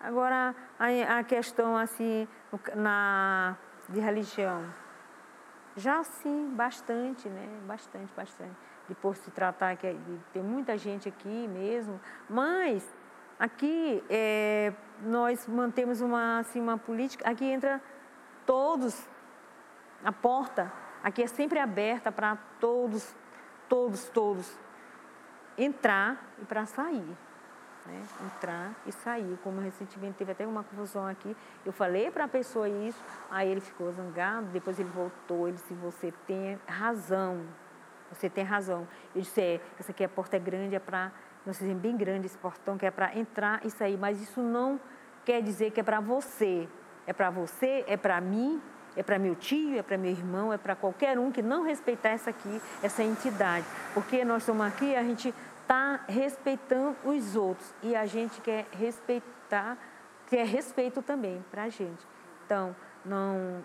Agora, a, a questão, assim, na, de religião, já sim, bastante, né? Bastante, bastante. De por se tratar que de ter muita gente aqui mesmo, mas Aqui é, nós mantemos uma, assim, uma política, aqui entra todos, a porta aqui é sempre aberta para todos, todos, todos entrar e para sair. Né? Entrar e sair. Como recentemente teve até uma confusão aqui, eu falei para a pessoa isso, aí ele ficou zangado, depois ele voltou, ele disse, você tem razão, você tem razão. Eu disse, é, essa aqui a porta é grande, é para nós fizemos bem grande esse portão, que é para entrar e sair, mas isso não quer dizer que é para você. É para você, é para mim, é para meu tio, é para meu irmão, é para qualquer um que não respeitar essa aqui, essa entidade. Porque nós estamos aqui, a gente está respeitando os outros e a gente quer respeitar, quer respeito também para a gente. Então, não,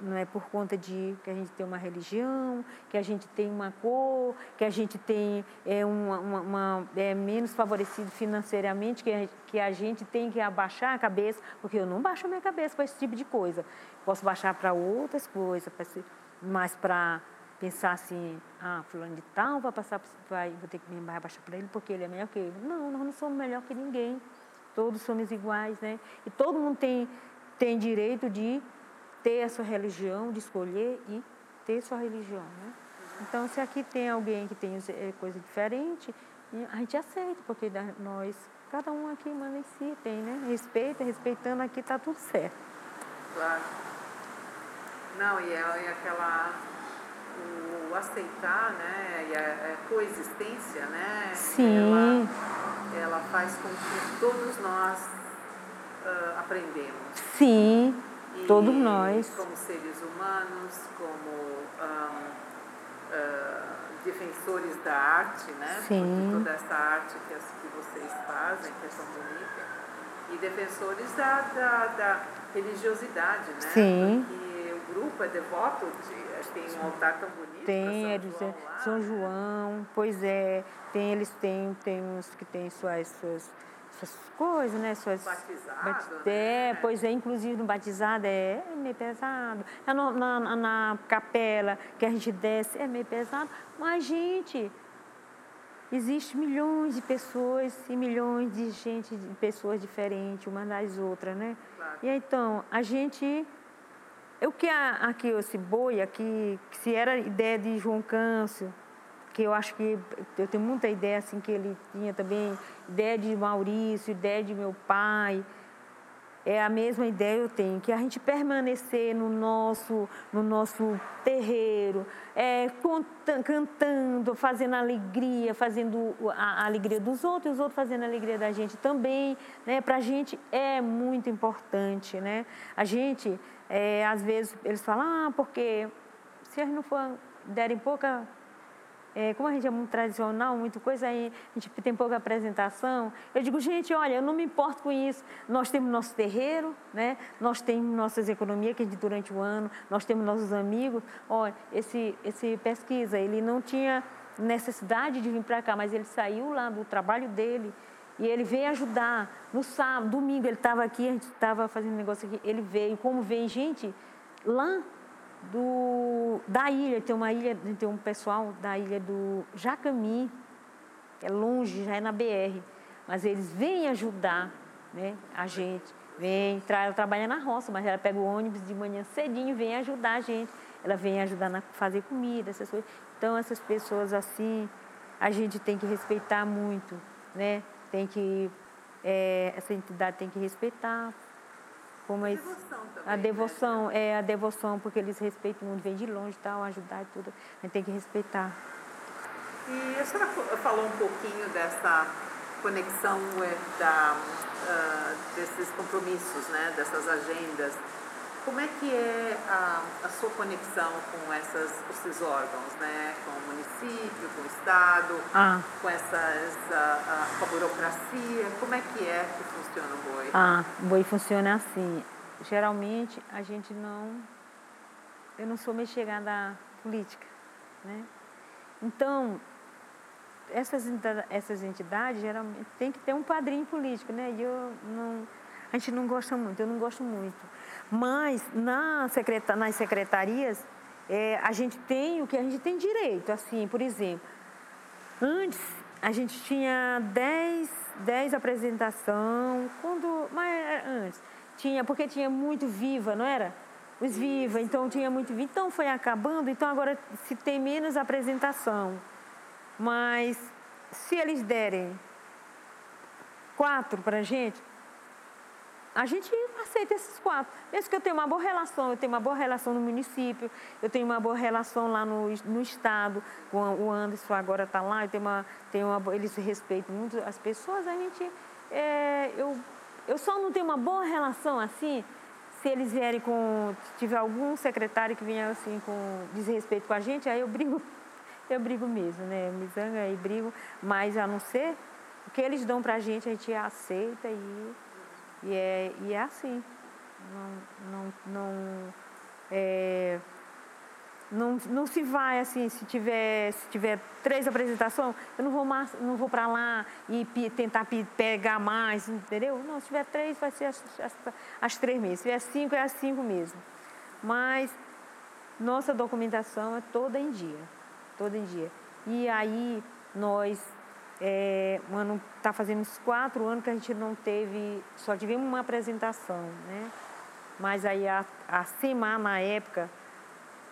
não, é por conta de que a gente tem uma religião, que a gente tem uma cor, que a gente tem é, uma, uma, uma é menos favorecido financeiramente, que a, que a gente tem que abaixar a cabeça, porque eu não baixo a minha cabeça para esse tipo de coisa. Posso baixar para outras coisas, mas para pensar assim, ah, fulano de tal vai passar, vai, vou ter que me baixar para ele porque ele é melhor que eu. Não, nós não somos melhor que ninguém. Todos somos iguais, né? E todo mundo tem, tem direito de ter a sua religião, de escolher e ter sua religião. Né? Então, se aqui tem alguém que tem é, coisa diferente, a gente aceita, porque nós, cada um aqui manda em si, tem, né? Respeita, respeitando aqui está tudo certo. Claro. Não, e é, é aquela. O aceitar, né? E a, a coexistência, né? Sim. Ela, ela faz com que todos nós uh, aprendemos. Sim. E Todos nós. Como seres humanos, como defensores da arte, né? Sim. toda essa arte que, as, que vocês fazem, que é tão bonita. E defensores da, da, da religiosidade, né? Sim. Porque o grupo é devoto de. Tem um altar tão bonito. Tem, São João, São João, pois é. Tem, eles têm, tem uns que têm suas, suas essas coisas, né? Suas, batizado, bat... É, né? pois é, inclusive no batizado é, é meio pesado. É no, na, na capela que a gente desce é meio pesado. Mas, gente, existe milhões de pessoas e milhões de gente, de pessoas diferentes, umas das outras, né? Claro. E então, a gente. O que aqui, esse boi aqui, se era ideia de João Câncio, que eu acho que eu tenho muita ideia assim que ele tinha também, ideia de Maurício, ideia de meu pai. É a mesma ideia eu tenho, que a gente permanecer no nosso, no nosso terreiro, é, cantando, fazendo alegria, fazendo a, a, alegria dos outros os outros fazendo a alegria da gente também. Né? Para a gente é muito importante. Né? A gente, é, às vezes, eles falam, ah, porque se eles não for, derem pouca é, como a gente é muito tradicional, muito coisa, aí a gente tem pouca apresentação. Eu digo, gente, olha, eu não me importo com isso. Nós temos nosso terreiro, né? nós temos nossas economias que durante o ano, nós temos nossos amigos. Olha, esse, esse pesquisa, ele não tinha necessidade de vir para cá, mas ele saiu lá do trabalho dele e ele veio ajudar. No sábado, domingo, ele estava aqui, a gente estava fazendo negócio aqui, ele veio. Como vem gente lá do, da ilha, tem uma ilha, tem um pessoal da ilha do Jacami, é longe, já é na BR, mas eles vêm ajudar né, a gente, vem, ela trabalha na roça, mas ela pega o ônibus de manhã cedinho e vem ajudar a gente, ela vem ajudar a fazer comida, essas coisas. Então essas pessoas assim, a gente tem que respeitar muito, né? Tem que, é, essa entidade tem que respeitar, como a devoção também, a devoção né? é a devoção porque eles respeitam muito vem de longe tal ajudar e tudo. A gente tem que respeitar. E a senhora falou um pouquinho dessa conexão é, da, uh, desses compromissos né? Dessas agendas como é que é a, a sua conexão com essas, esses órgãos, né? com o município, com o Estado, ah. com, essas, a, a, com a burocracia? Como é que é que funciona o boi? Ah, o boi funciona assim. Geralmente a gente não. Eu não sou meio chegada à política. Né? Então, essas, essas entidades geralmente tem que ter um padrinho político, né? E eu não, a gente não gosta muito, eu não gosto muito. Mas na secreta, nas secretarias, é, a gente tem o que a gente tem direito. Assim, por exemplo, antes a gente tinha 10, 10 apresentação, quando, mas é, antes tinha, porque tinha muito viva, não era? Os viva, então tinha muito viva. Então foi acabando, então agora se tem menos apresentação. Mas se eles derem quatro para a gente, a gente aceita esses quatro. Mesmo que eu tenha uma boa relação, eu tenho uma boa relação no município, eu tenho uma boa relação lá no, no estado, com o Anderson agora está lá, eu tenho uma, tenho uma, eles respeitam muito as pessoas, a gente. É, eu, eu só não tenho uma boa relação assim se eles vierem com. Tiver algum secretário que venha assim com desrespeito com a gente, aí eu brigo, eu brigo mesmo, né? Eu me zanga e brigo, mas a não ser o que eles dão para a gente, a gente aceita e e é, e é assim. não, não, não é, não, não se vai assim, se tiver, se tiver três apresentações, eu não vou, não vou para lá e tentar pegar mais, entendeu? Não, se tiver três, vai ser as, as, as três mesmo. Se tiver cinco, é as cinco mesmo. Mas nossa documentação é toda em dia, toda em dia. E aí nós, é, ano está fazendo uns quatro anos que a gente não teve, só tivemos uma apresentação, né? Mas aí a, a CEMAR na época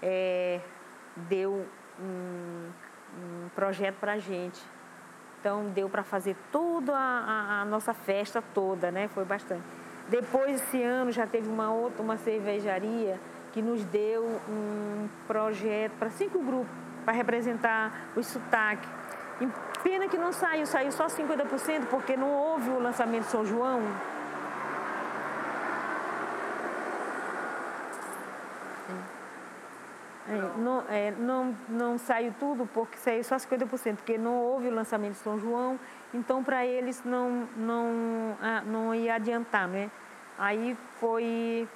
é, deu um, um projeto para a gente. Então deu para fazer toda a, a, nossa festa toda, né? Foi bastante. Depois esse ano já teve uma outra, uma cervejaria que nos deu um projeto para cinco grupos para representar o sotaque. Pena que não saiu, saiu só 50% porque não houve o lançamento São João. É, não, é, não, não saiu tudo porque saiu só 50%, porque não houve o lançamento de São João, então para eles não, não, ah, não ia adiantar, né? Aí foi,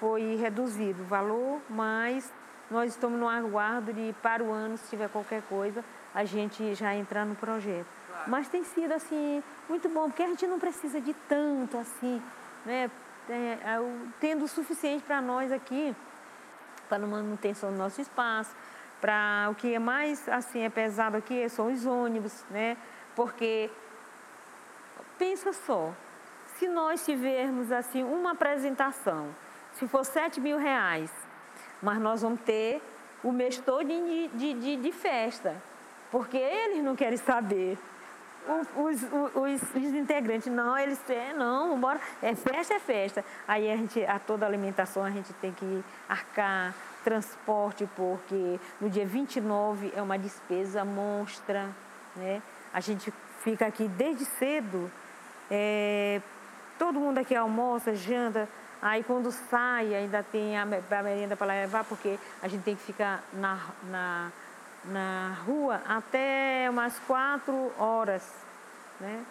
foi reduzido o valor, mas nós estamos no aguardo de para o ano, se tiver qualquer coisa, a gente já entrar no projeto. Claro. Mas tem sido assim, muito bom, porque a gente não precisa de tanto assim, né? É, é, tendo o suficiente para nós aqui para a manutenção do nosso espaço, para o que é mais assim é pesado aqui são os ônibus, né? Porque pensa só, se nós tivermos assim uma apresentação, se for 7 mil reais, mas nós vamos ter o mês todo de, de, de, de festa, porque eles não querem saber os, os, os, integrantes, não, eles é, não, bora, é festa, é festa. Aí a gente, a toda a alimentação a gente tem que arcar, transporte, porque no dia 29 é uma despesa monstra, né? A gente fica aqui desde cedo, é, todo mundo aqui almoça, janta, aí quando sai ainda tem a, a merenda para levar, porque a gente tem que ficar na, na na rua até umas quatro horas, né?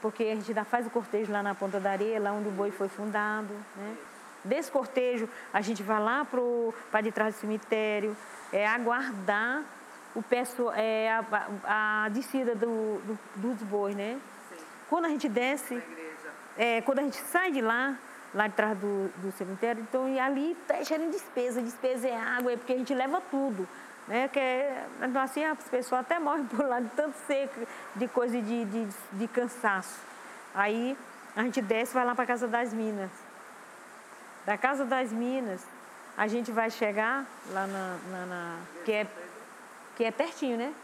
Porque a gente ainda faz o cortejo lá na Ponta da Areia, lá onde o boi foi fundado, né? Desse cortejo, a gente vai lá para de trás do cemitério, é, aguardar o pessoal, é, a, a descida do, do, dos bois, né? Sim. Quando a gente desce, é, quando a gente sai de lá, lá de trás do, do cemitério, então e ali está cheio de despesa, despesa é água, é porque a gente leva tudo né? Que é, assim as pessoas até morrem por lá de tanto seco, de coisa de, de, de cansaço. Aí a gente desce e vai lá para a Casa das Minas. Da Casa das Minas, a gente vai chegar lá na, na, na que, é, que é pertinho, né?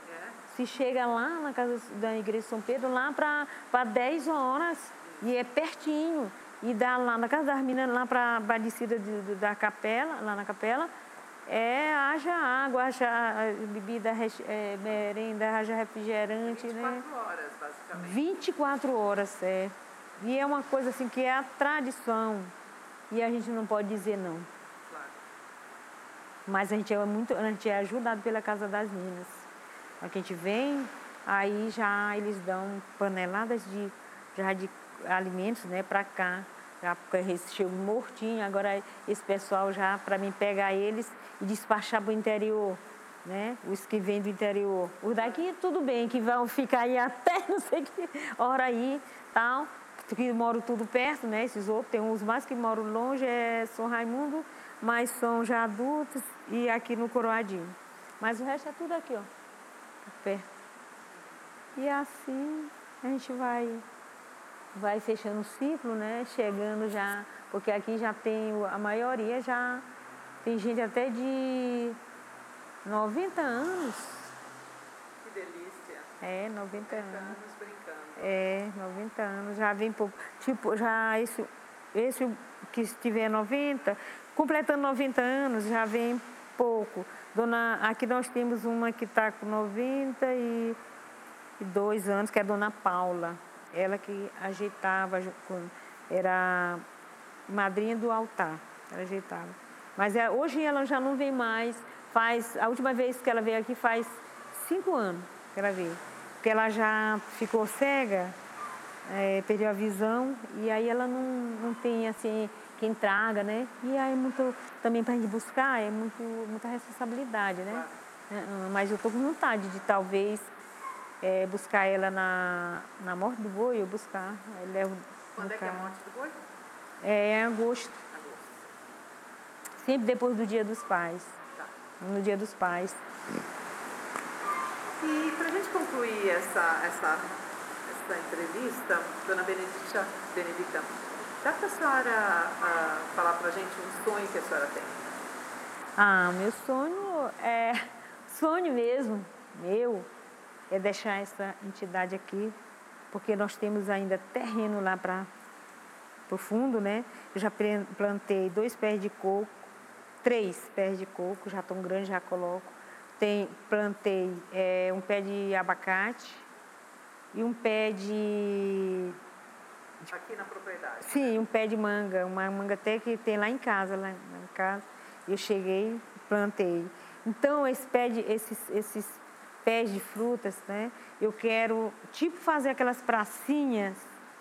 Se chega lá na casa da igreja de São Pedro, lá para 10 horas, e é pertinho. E dá lá na casa das minas, lá para a descida de, de, da capela, lá na capela, é, haja água, haja bebida, é, merenda, haja refrigerante, 24 né? 24 horas, basicamente. 24 horas, é. E é uma coisa assim que é a tradição. E a gente não pode dizer não. Claro. Mas a gente é muito, a gente é ajudado pela Casa das Minas. A gente vem, aí já eles dão paneladas de, já de alimentos, né, para cá. Já porque eles chegam mortinho, agora esse pessoal já, para mim pegar eles, e despachar para o interior, né? Os que vêm do interior. Os daqui tudo bem, que vão ficar aí até não sei que hora aí, tal, que moram tudo perto, né? Esses outros, tem uns mais que moram longe, é São Raimundo, mas são já adultos e aqui no Coroadinho. Mas o resto é tudo aqui, ó, perto. E assim a gente vai vai fechando o ciclo, né? Chegando já, porque aqui já tem a maioria já tem gente até de 90 anos. Que delícia. É, 90 anos. anos brincando. É, 90 anos. Já vem pouco. Tipo, já esse, esse que estiver 90, completando 90 anos, já vem pouco. Dona, aqui nós temos uma que está com 92 anos, que é a Dona Paula. Ela que ajeitava, era madrinha do altar. Ela ajeitava. Mas é, hoje ela já não vem mais. Faz, a última vez que ela veio aqui faz cinco anos que ela veio. Porque ela já ficou cega é, perdeu a visão e aí ela não, não tem assim quem traga, né? E aí muito também para gente buscar é muito muita responsabilidade, né? Claro. Mas eu tô com vontade de talvez é, buscar ela na, na morte do boi, eu buscar. Eu levo Quando é que é a morte do boi? É em agosto. agosto. Sempre depois do dia dos pais. Tá. No dia dos pais. E para a gente concluir essa, essa, essa entrevista, dona Benedita, Benedita dá para a senhora uh, falar para a gente um sonho que a senhora tem? Ah, meu sonho é sonho mesmo, meu, é deixar essa entidade aqui, porque nós temos ainda terreno lá para o fundo, né? Eu já plantei dois pés de coco, três pés de coco, já estão grandes, já coloco. Tem, plantei é, um pé de abacate e um pé de. Aqui na propriedade? Sim, um pé de manga, uma manga até que tem lá em casa, lá em casa. Eu cheguei, plantei. Então, esse pé de, esses, esses pés de frutas, né? Eu quero, tipo, fazer aquelas pracinhas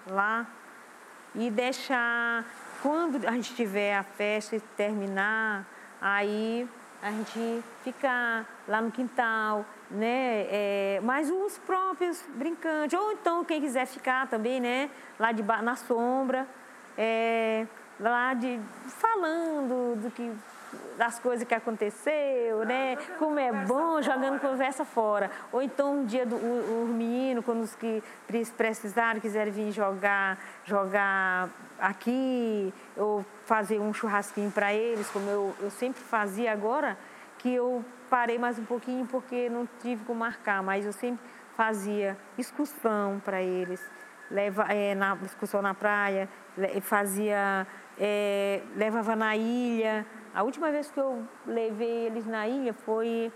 lá e deixar, quando a gente tiver a festa e terminar, aí a gente ficar lá no quintal, né? É, mas os próprios brincantes, ou então quem quiser ficar também, né? Lá de na sombra, é, lá de falando do que das coisas que aconteceu, né? Como é bom jogando conversa fora. Ou então um dia do o, o menino, quando os que precisarem, quiserem vir jogar, jogar aqui, ou fazer um churrasquinho para eles, como eu, eu sempre fazia agora, que eu parei mais um pouquinho porque não tive como marcar, mas eu sempre fazia excursão para eles, leva, é, na excursão na praia, fazia, é, levava na ilha, a última vez que eu levei eles na ilha foi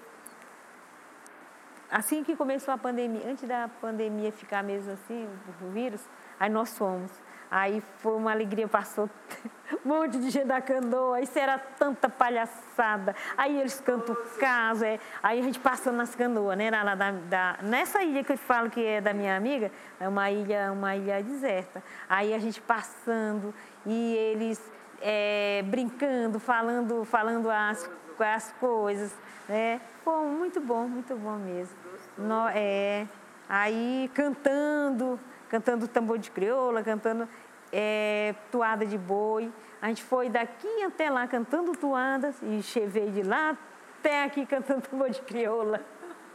assim que começou a pandemia, antes da pandemia ficar mesmo assim, o vírus, aí nós fomos. Aí foi uma alegria, passou um monte de gente da canoa, isso era tanta palhaçada. Aí eles cantam caso, é. aí a gente passando nas canoas, né? Lá da, da, nessa ilha que eu falo que é da minha amiga, é uma ilha, uma ilha deserta. Aí a gente passando e eles é, brincando, falando, falando as, as coisas, né? Muito bom, muito bom mesmo. No, é, aí cantando, cantando tambor de crioula, cantando é, toada de boi. A gente foi daqui até lá cantando toadas e veio de lá até aqui cantando tambor de crioula.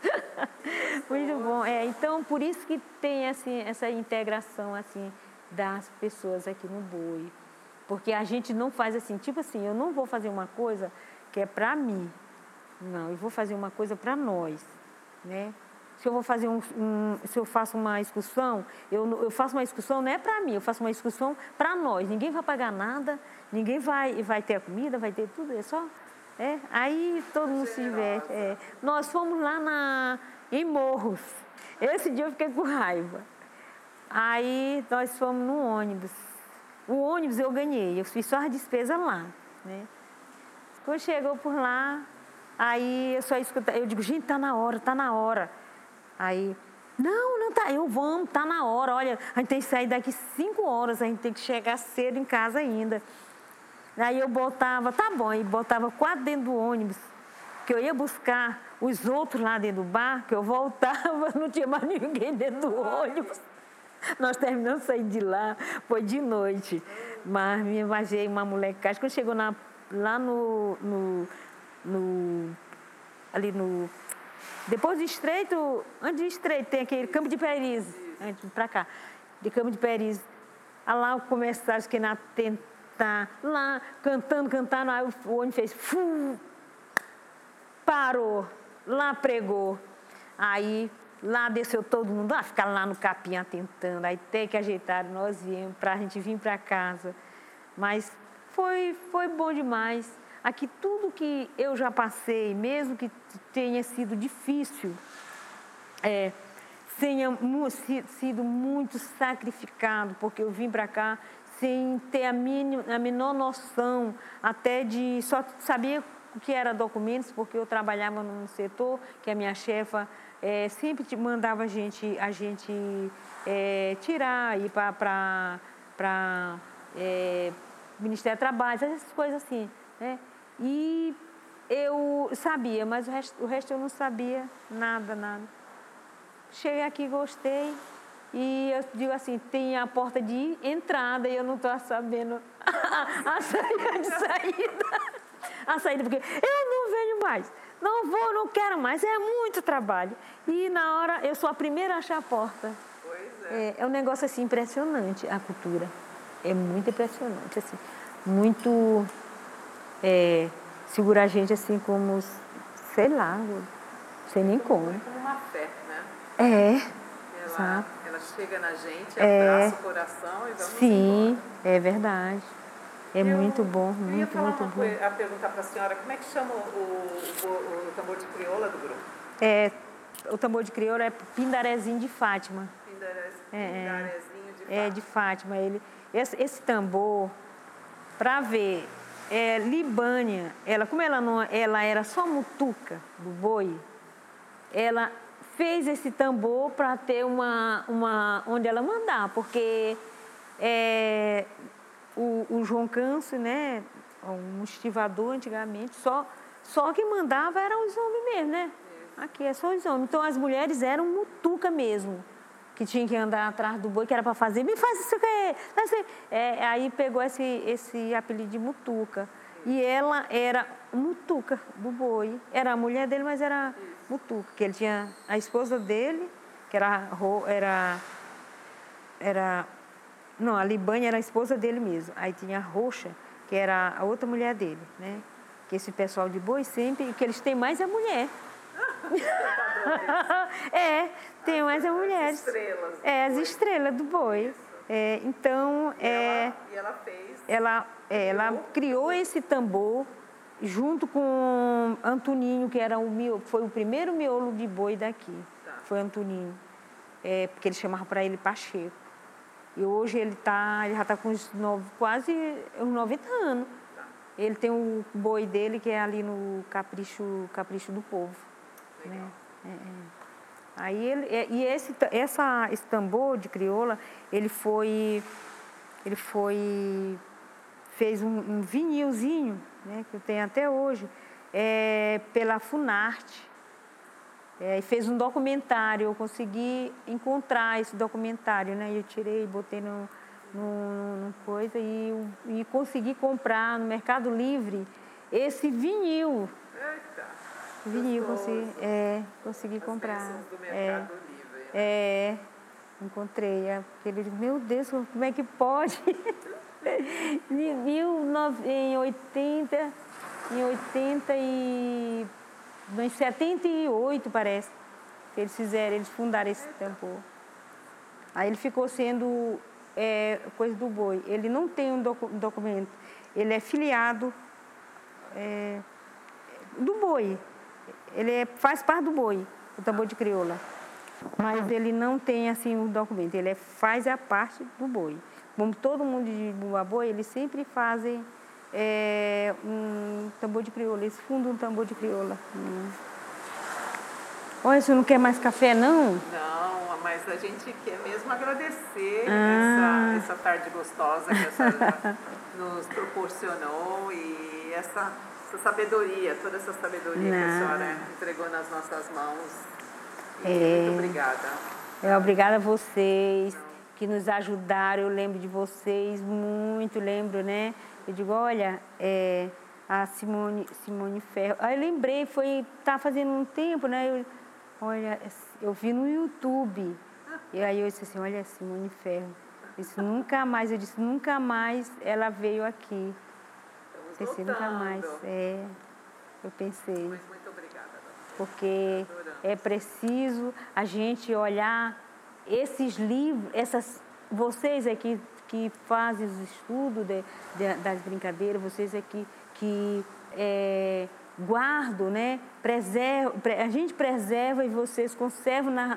Muito bom. É, então, por isso que tem assim, essa integração assim das pessoas aqui no boi. Porque a gente não faz assim, tipo assim, eu não vou fazer uma coisa que é para mim. Não, eu vou fazer uma coisa para nós, né? Se eu vou fazer um, um, se eu faço uma excursão, eu, eu faço uma excursão não é para mim, eu faço uma excursão para nós. Ninguém vai pagar nada, ninguém vai vai ter a comida, vai ter tudo, é só é, aí todo mundo se diverte. É. Nós fomos lá na, em Morros. Esse dia eu fiquei com raiva. Aí nós fomos no ônibus. O ônibus eu ganhei, eu fiz só as despesas lá, né? Quando chegou por lá, aí eu só escutei, eu digo, gente, tá na hora, tá na hora. Aí, não, não tá, eu vamos, tá na hora, olha, a gente tem que sair daqui cinco horas, a gente tem que chegar cedo em casa ainda. Aí eu botava, tá bom, e botava quatro dentro do ônibus, que eu ia buscar os outros lá dentro do bar, que eu voltava, não tinha mais ninguém dentro do ônibus. Nós terminamos de sair de lá, foi de noite. Mas me imaginei uma molecagem. Quando chegou na, lá no, no, no, Ali no. Depois do estreito, antes do estreito, tem aquele Campo de Periz, antes para cá, de Campo de Periz. Lá começaram que na tentar, lá cantando, cantando, aí o ônibus fez. Fum, parou, lá pregou. Aí Lá desceu todo mundo, ah, ficar lá no capim atentando, aí tem que ajeitar, nós viemos para a gente vir para casa. Mas foi, foi bom demais. Aqui tudo que eu já passei, mesmo que tenha sido difícil, é, tenha sido muito sacrificado, porque eu vim para cá sem ter a, mínima, a menor noção, até de só saber o que era documentos, porque eu trabalhava num setor que a minha chefa é, sempre mandava a gente, a gente é, tirar, ir para é, Ministério do Trabalho, essas coisas assim. Né? E eu sabia, mas o resto, o resto eu não sabia nada, nada. Cheguei aqui, gostei. E eu digo assim, tem a porta de entrada e eu não estou sabendo a, a saída de saída. A saída, porque eu não venho mais. Não vou, não quero mais, é muito trabalho. E na hora, eu sou a primeira a achar a porta. Pois é. É, é um negócio assim impressionante, a cultura. É muito impressionante, assim. Muito. É, segura a gente assim como, sei lá, sei nem como. Como uma fé, né? É. Ela, ela chega na gente, É. abraça o coração e vamos Sim, embora. é verdade. É Eu- muito bom, Eu ia muito, falar muito bom. coisa, a perguntar para a senhora, como é que chama o, o, o tambor de crioula do grupo? É, o tambor de crioula é Pindarezinho de Fátima. Pindarez, É, é. Pindarezinho de É fato. de Fátima. Ele, esse, esse tambor, para ver, é, Libânia, ela, como ela, não, ela era só mutuca do boi, ela fez esse tambor para ter uma, uma onde ela mandar, porque é, o, o João Câncio, né, um estivador antigamente, só, só que mandava eram os homens mesmo, né? Aqui é só os homens. Então as mulheres eram mutuca mesmo que tinha que andar atrás do boi, que era para fazer, me faz isso isso aqui." É, aí pegou esse, esse apelido de Mutuca. E ela era Mutuca do boi. Era a mulher dele, mas era Mutuca. Que ele tinha a esposa dele, que era, era, era não, a Libânia era a esposa dele mesmo. Aí tinha a Roxa, que era a outra mulher dele, né? Que esse pessoal de boi sempre, o que eles têm mais é mulher. é, tem mais é mulheres. estrelas É, as estrelas do boi. É, então, é, Ela- e ela fez. ela, é, ela criou esse tambor junto com Antoninho, que era o foi o primeiro miolo de boi daqui. Tá. Foi Antoninho. É, porque eles chamavam para ele Pacheco. E hoje ele, tá, ele já está com uns nove, quase uns 90 anos. Ele tem o boi dele que é ali no Capricho, Capricho do Povo. né? É, é. Aí ele, é, e esse, essa, esse tambor de crioula, ele foi, ele foi, fez um, um vinilzinho, né, que eu tenho até hoje, é, pela Funarte. É, e fez um documentário, eu consegui encontrar esse documentário, né? Eu tirei, botei no, no, no coisa e, e consegui comprar no Mercado Livre esse vinil. Eita, Vinil, consegui, é, consegui as comprar. do É, Mercado Livre. né? é, encontrei. é, Porque ele disse, meu Deus, como é que pode? em, mil nove- em 80, em 80 e... Em 78, parece, que eles fizeram, eles fundaram esse tambor. Aí ele ficou sendo é, coisa do boi. Ele não tem um docu- documento. Ele é filiado é, do boi. Ele é- faz parte do boi, o tambor de crioula. Mas ele não tem assim um documento. Ele é- faz a parte do boi. Como todo mundo de Bumba Boi, eles sempre fazem é, um tambor de crioula. Eles fundam um tambor de crioula. Hum. Olha, você não quer mais café, não? Não, mas a gente quer mesmo agradecer Ah. essa, essa tarde gostosa que a senhora nos proporcionou e essa, essa sabedoria, toda essa sabedoria que a Não. senhora entregou nas nossas mãos. E É. Muito obrigada. É, obrigada a vocês que nos ajudaram. Eu lembro de vocês muito, lembro, né? Eu digo, olha, é, a Simone, Simone Ferro. Aí eu lembrei, foi, tá fazendo um tempo, né? Eu, olha, eu vi no YouTube. E aí eu disse assim, olha, Simone Ferro. Eu disse, nunca mais, eu disse, nunca mais ela veio aqui. Estamos Pensei, nunca mais. É, eu pensei Mas muito obrigada. dona. porque é preciso a gente olhar esses livros, essas, vocês aqui que fazem os estudos de- de- das brincadeiras, vocês aqui que é, guardam, né? Preservam, pre- a gente preserva e vocês conservam na,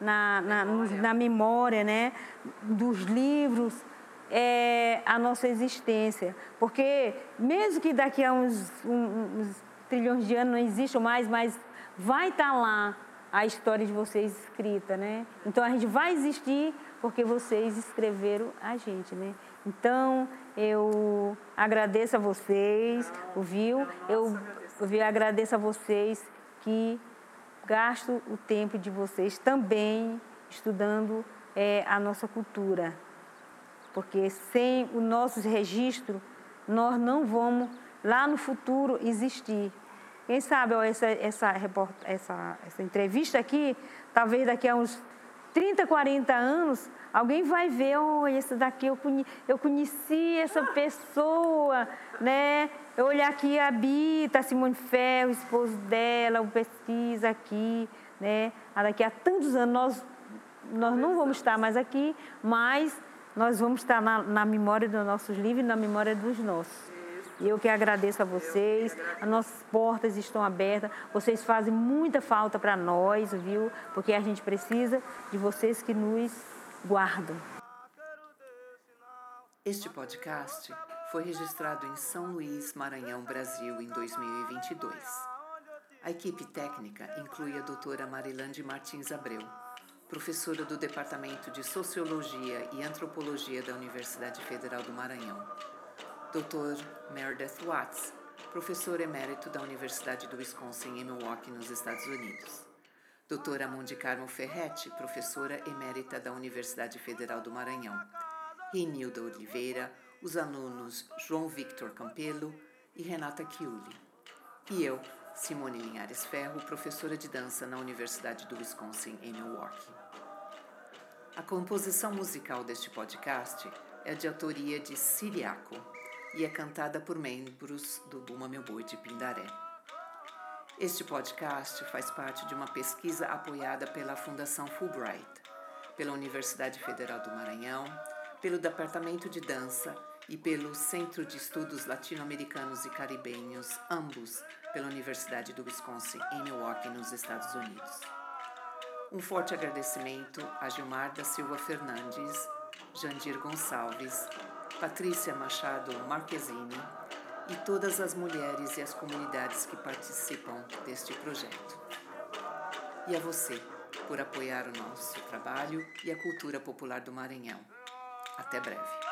na, na, nos- na memória, né? Dos livros é, a nossa existência. Porque mesmo que daqui a uns, uns trilhões de anos não existam mais, mas vai estar lá a história de vocês escrita, né? Então a gente vai existir porque vocês escreveram a gente, né? Então eu agradeço a vocês, ouviu? Eu, eu agradeço a vocês que gastam o tempo de vocês também estudando é, a nossa cultura, porque sem o nosso registro nós não vamos lá no futuro existir. Quem sabe ó, essa, essa, essa, essa entrevista aqui, talvez daqui a uns 30, 40 anos, alguém vai ver, oh, esse daqui eu, eu conheci essa pessoa, né? Eu olhar aqui a Bita, a Simone Ferro, esposo dela, o pesquisa aqui, né? Ah, daqui a tantos anos nós, nós não vamos estar mais aqui, mas nós vamos estar na, na memória dos nossos livros e na memória dos nossos. E eu que agradeço a vocês, as nossas portas estão abertas, vocês fazem muita falta para nós, viu? Porque a gente precisa de vocês que nos guardam. Este podcast foi registrado em São Luís, Maranhão, Brasil, em 2022. A equipe técnica inclui a doutora Marilande Martins Abreu, professora do Departamento de Sociologia e Antropologia da Universidade Federal do Maranhão Dr. Meredith Watts, professor emérito da Universidade do Wisconsin em Milwaukee, nos Estados Unidos. Doutora Mundi Carmo Ferretti, professora emérita da Universidade Federal do Maranhão. Reinilda Oliveira, os alunos João Victor Campelo e Renata Chiuli. E eu, Simone Linhares Ferro, professora de dança na Universidade do Wisconsin em Milwaukee. A composição musical deste podcast é de autoria de Siriaco e é cantada por membros do Buma Meu Boi de Pindaré. Este podcast faz parte de uma pesquisa apoiada pela Fundação Fulbright, pela Universidade Federal do Maranhão, pelo Departamento de Dança e pelo Centro de Estudos Latino-Americanos e Caribenhos, ambos pela Universidade do Wisconsin, em Milwaukee, nos Estados Unidos. Um forte agradecimento a Gilmar da Silva Fernandes, Jandir Gonçalves, Patrícia Machado Marquezine e todas as mulheres e as comunidades que participam deste projeto. E a você por apoiar o nosso trabalho e a cultura popular do Maranhão. Até breve.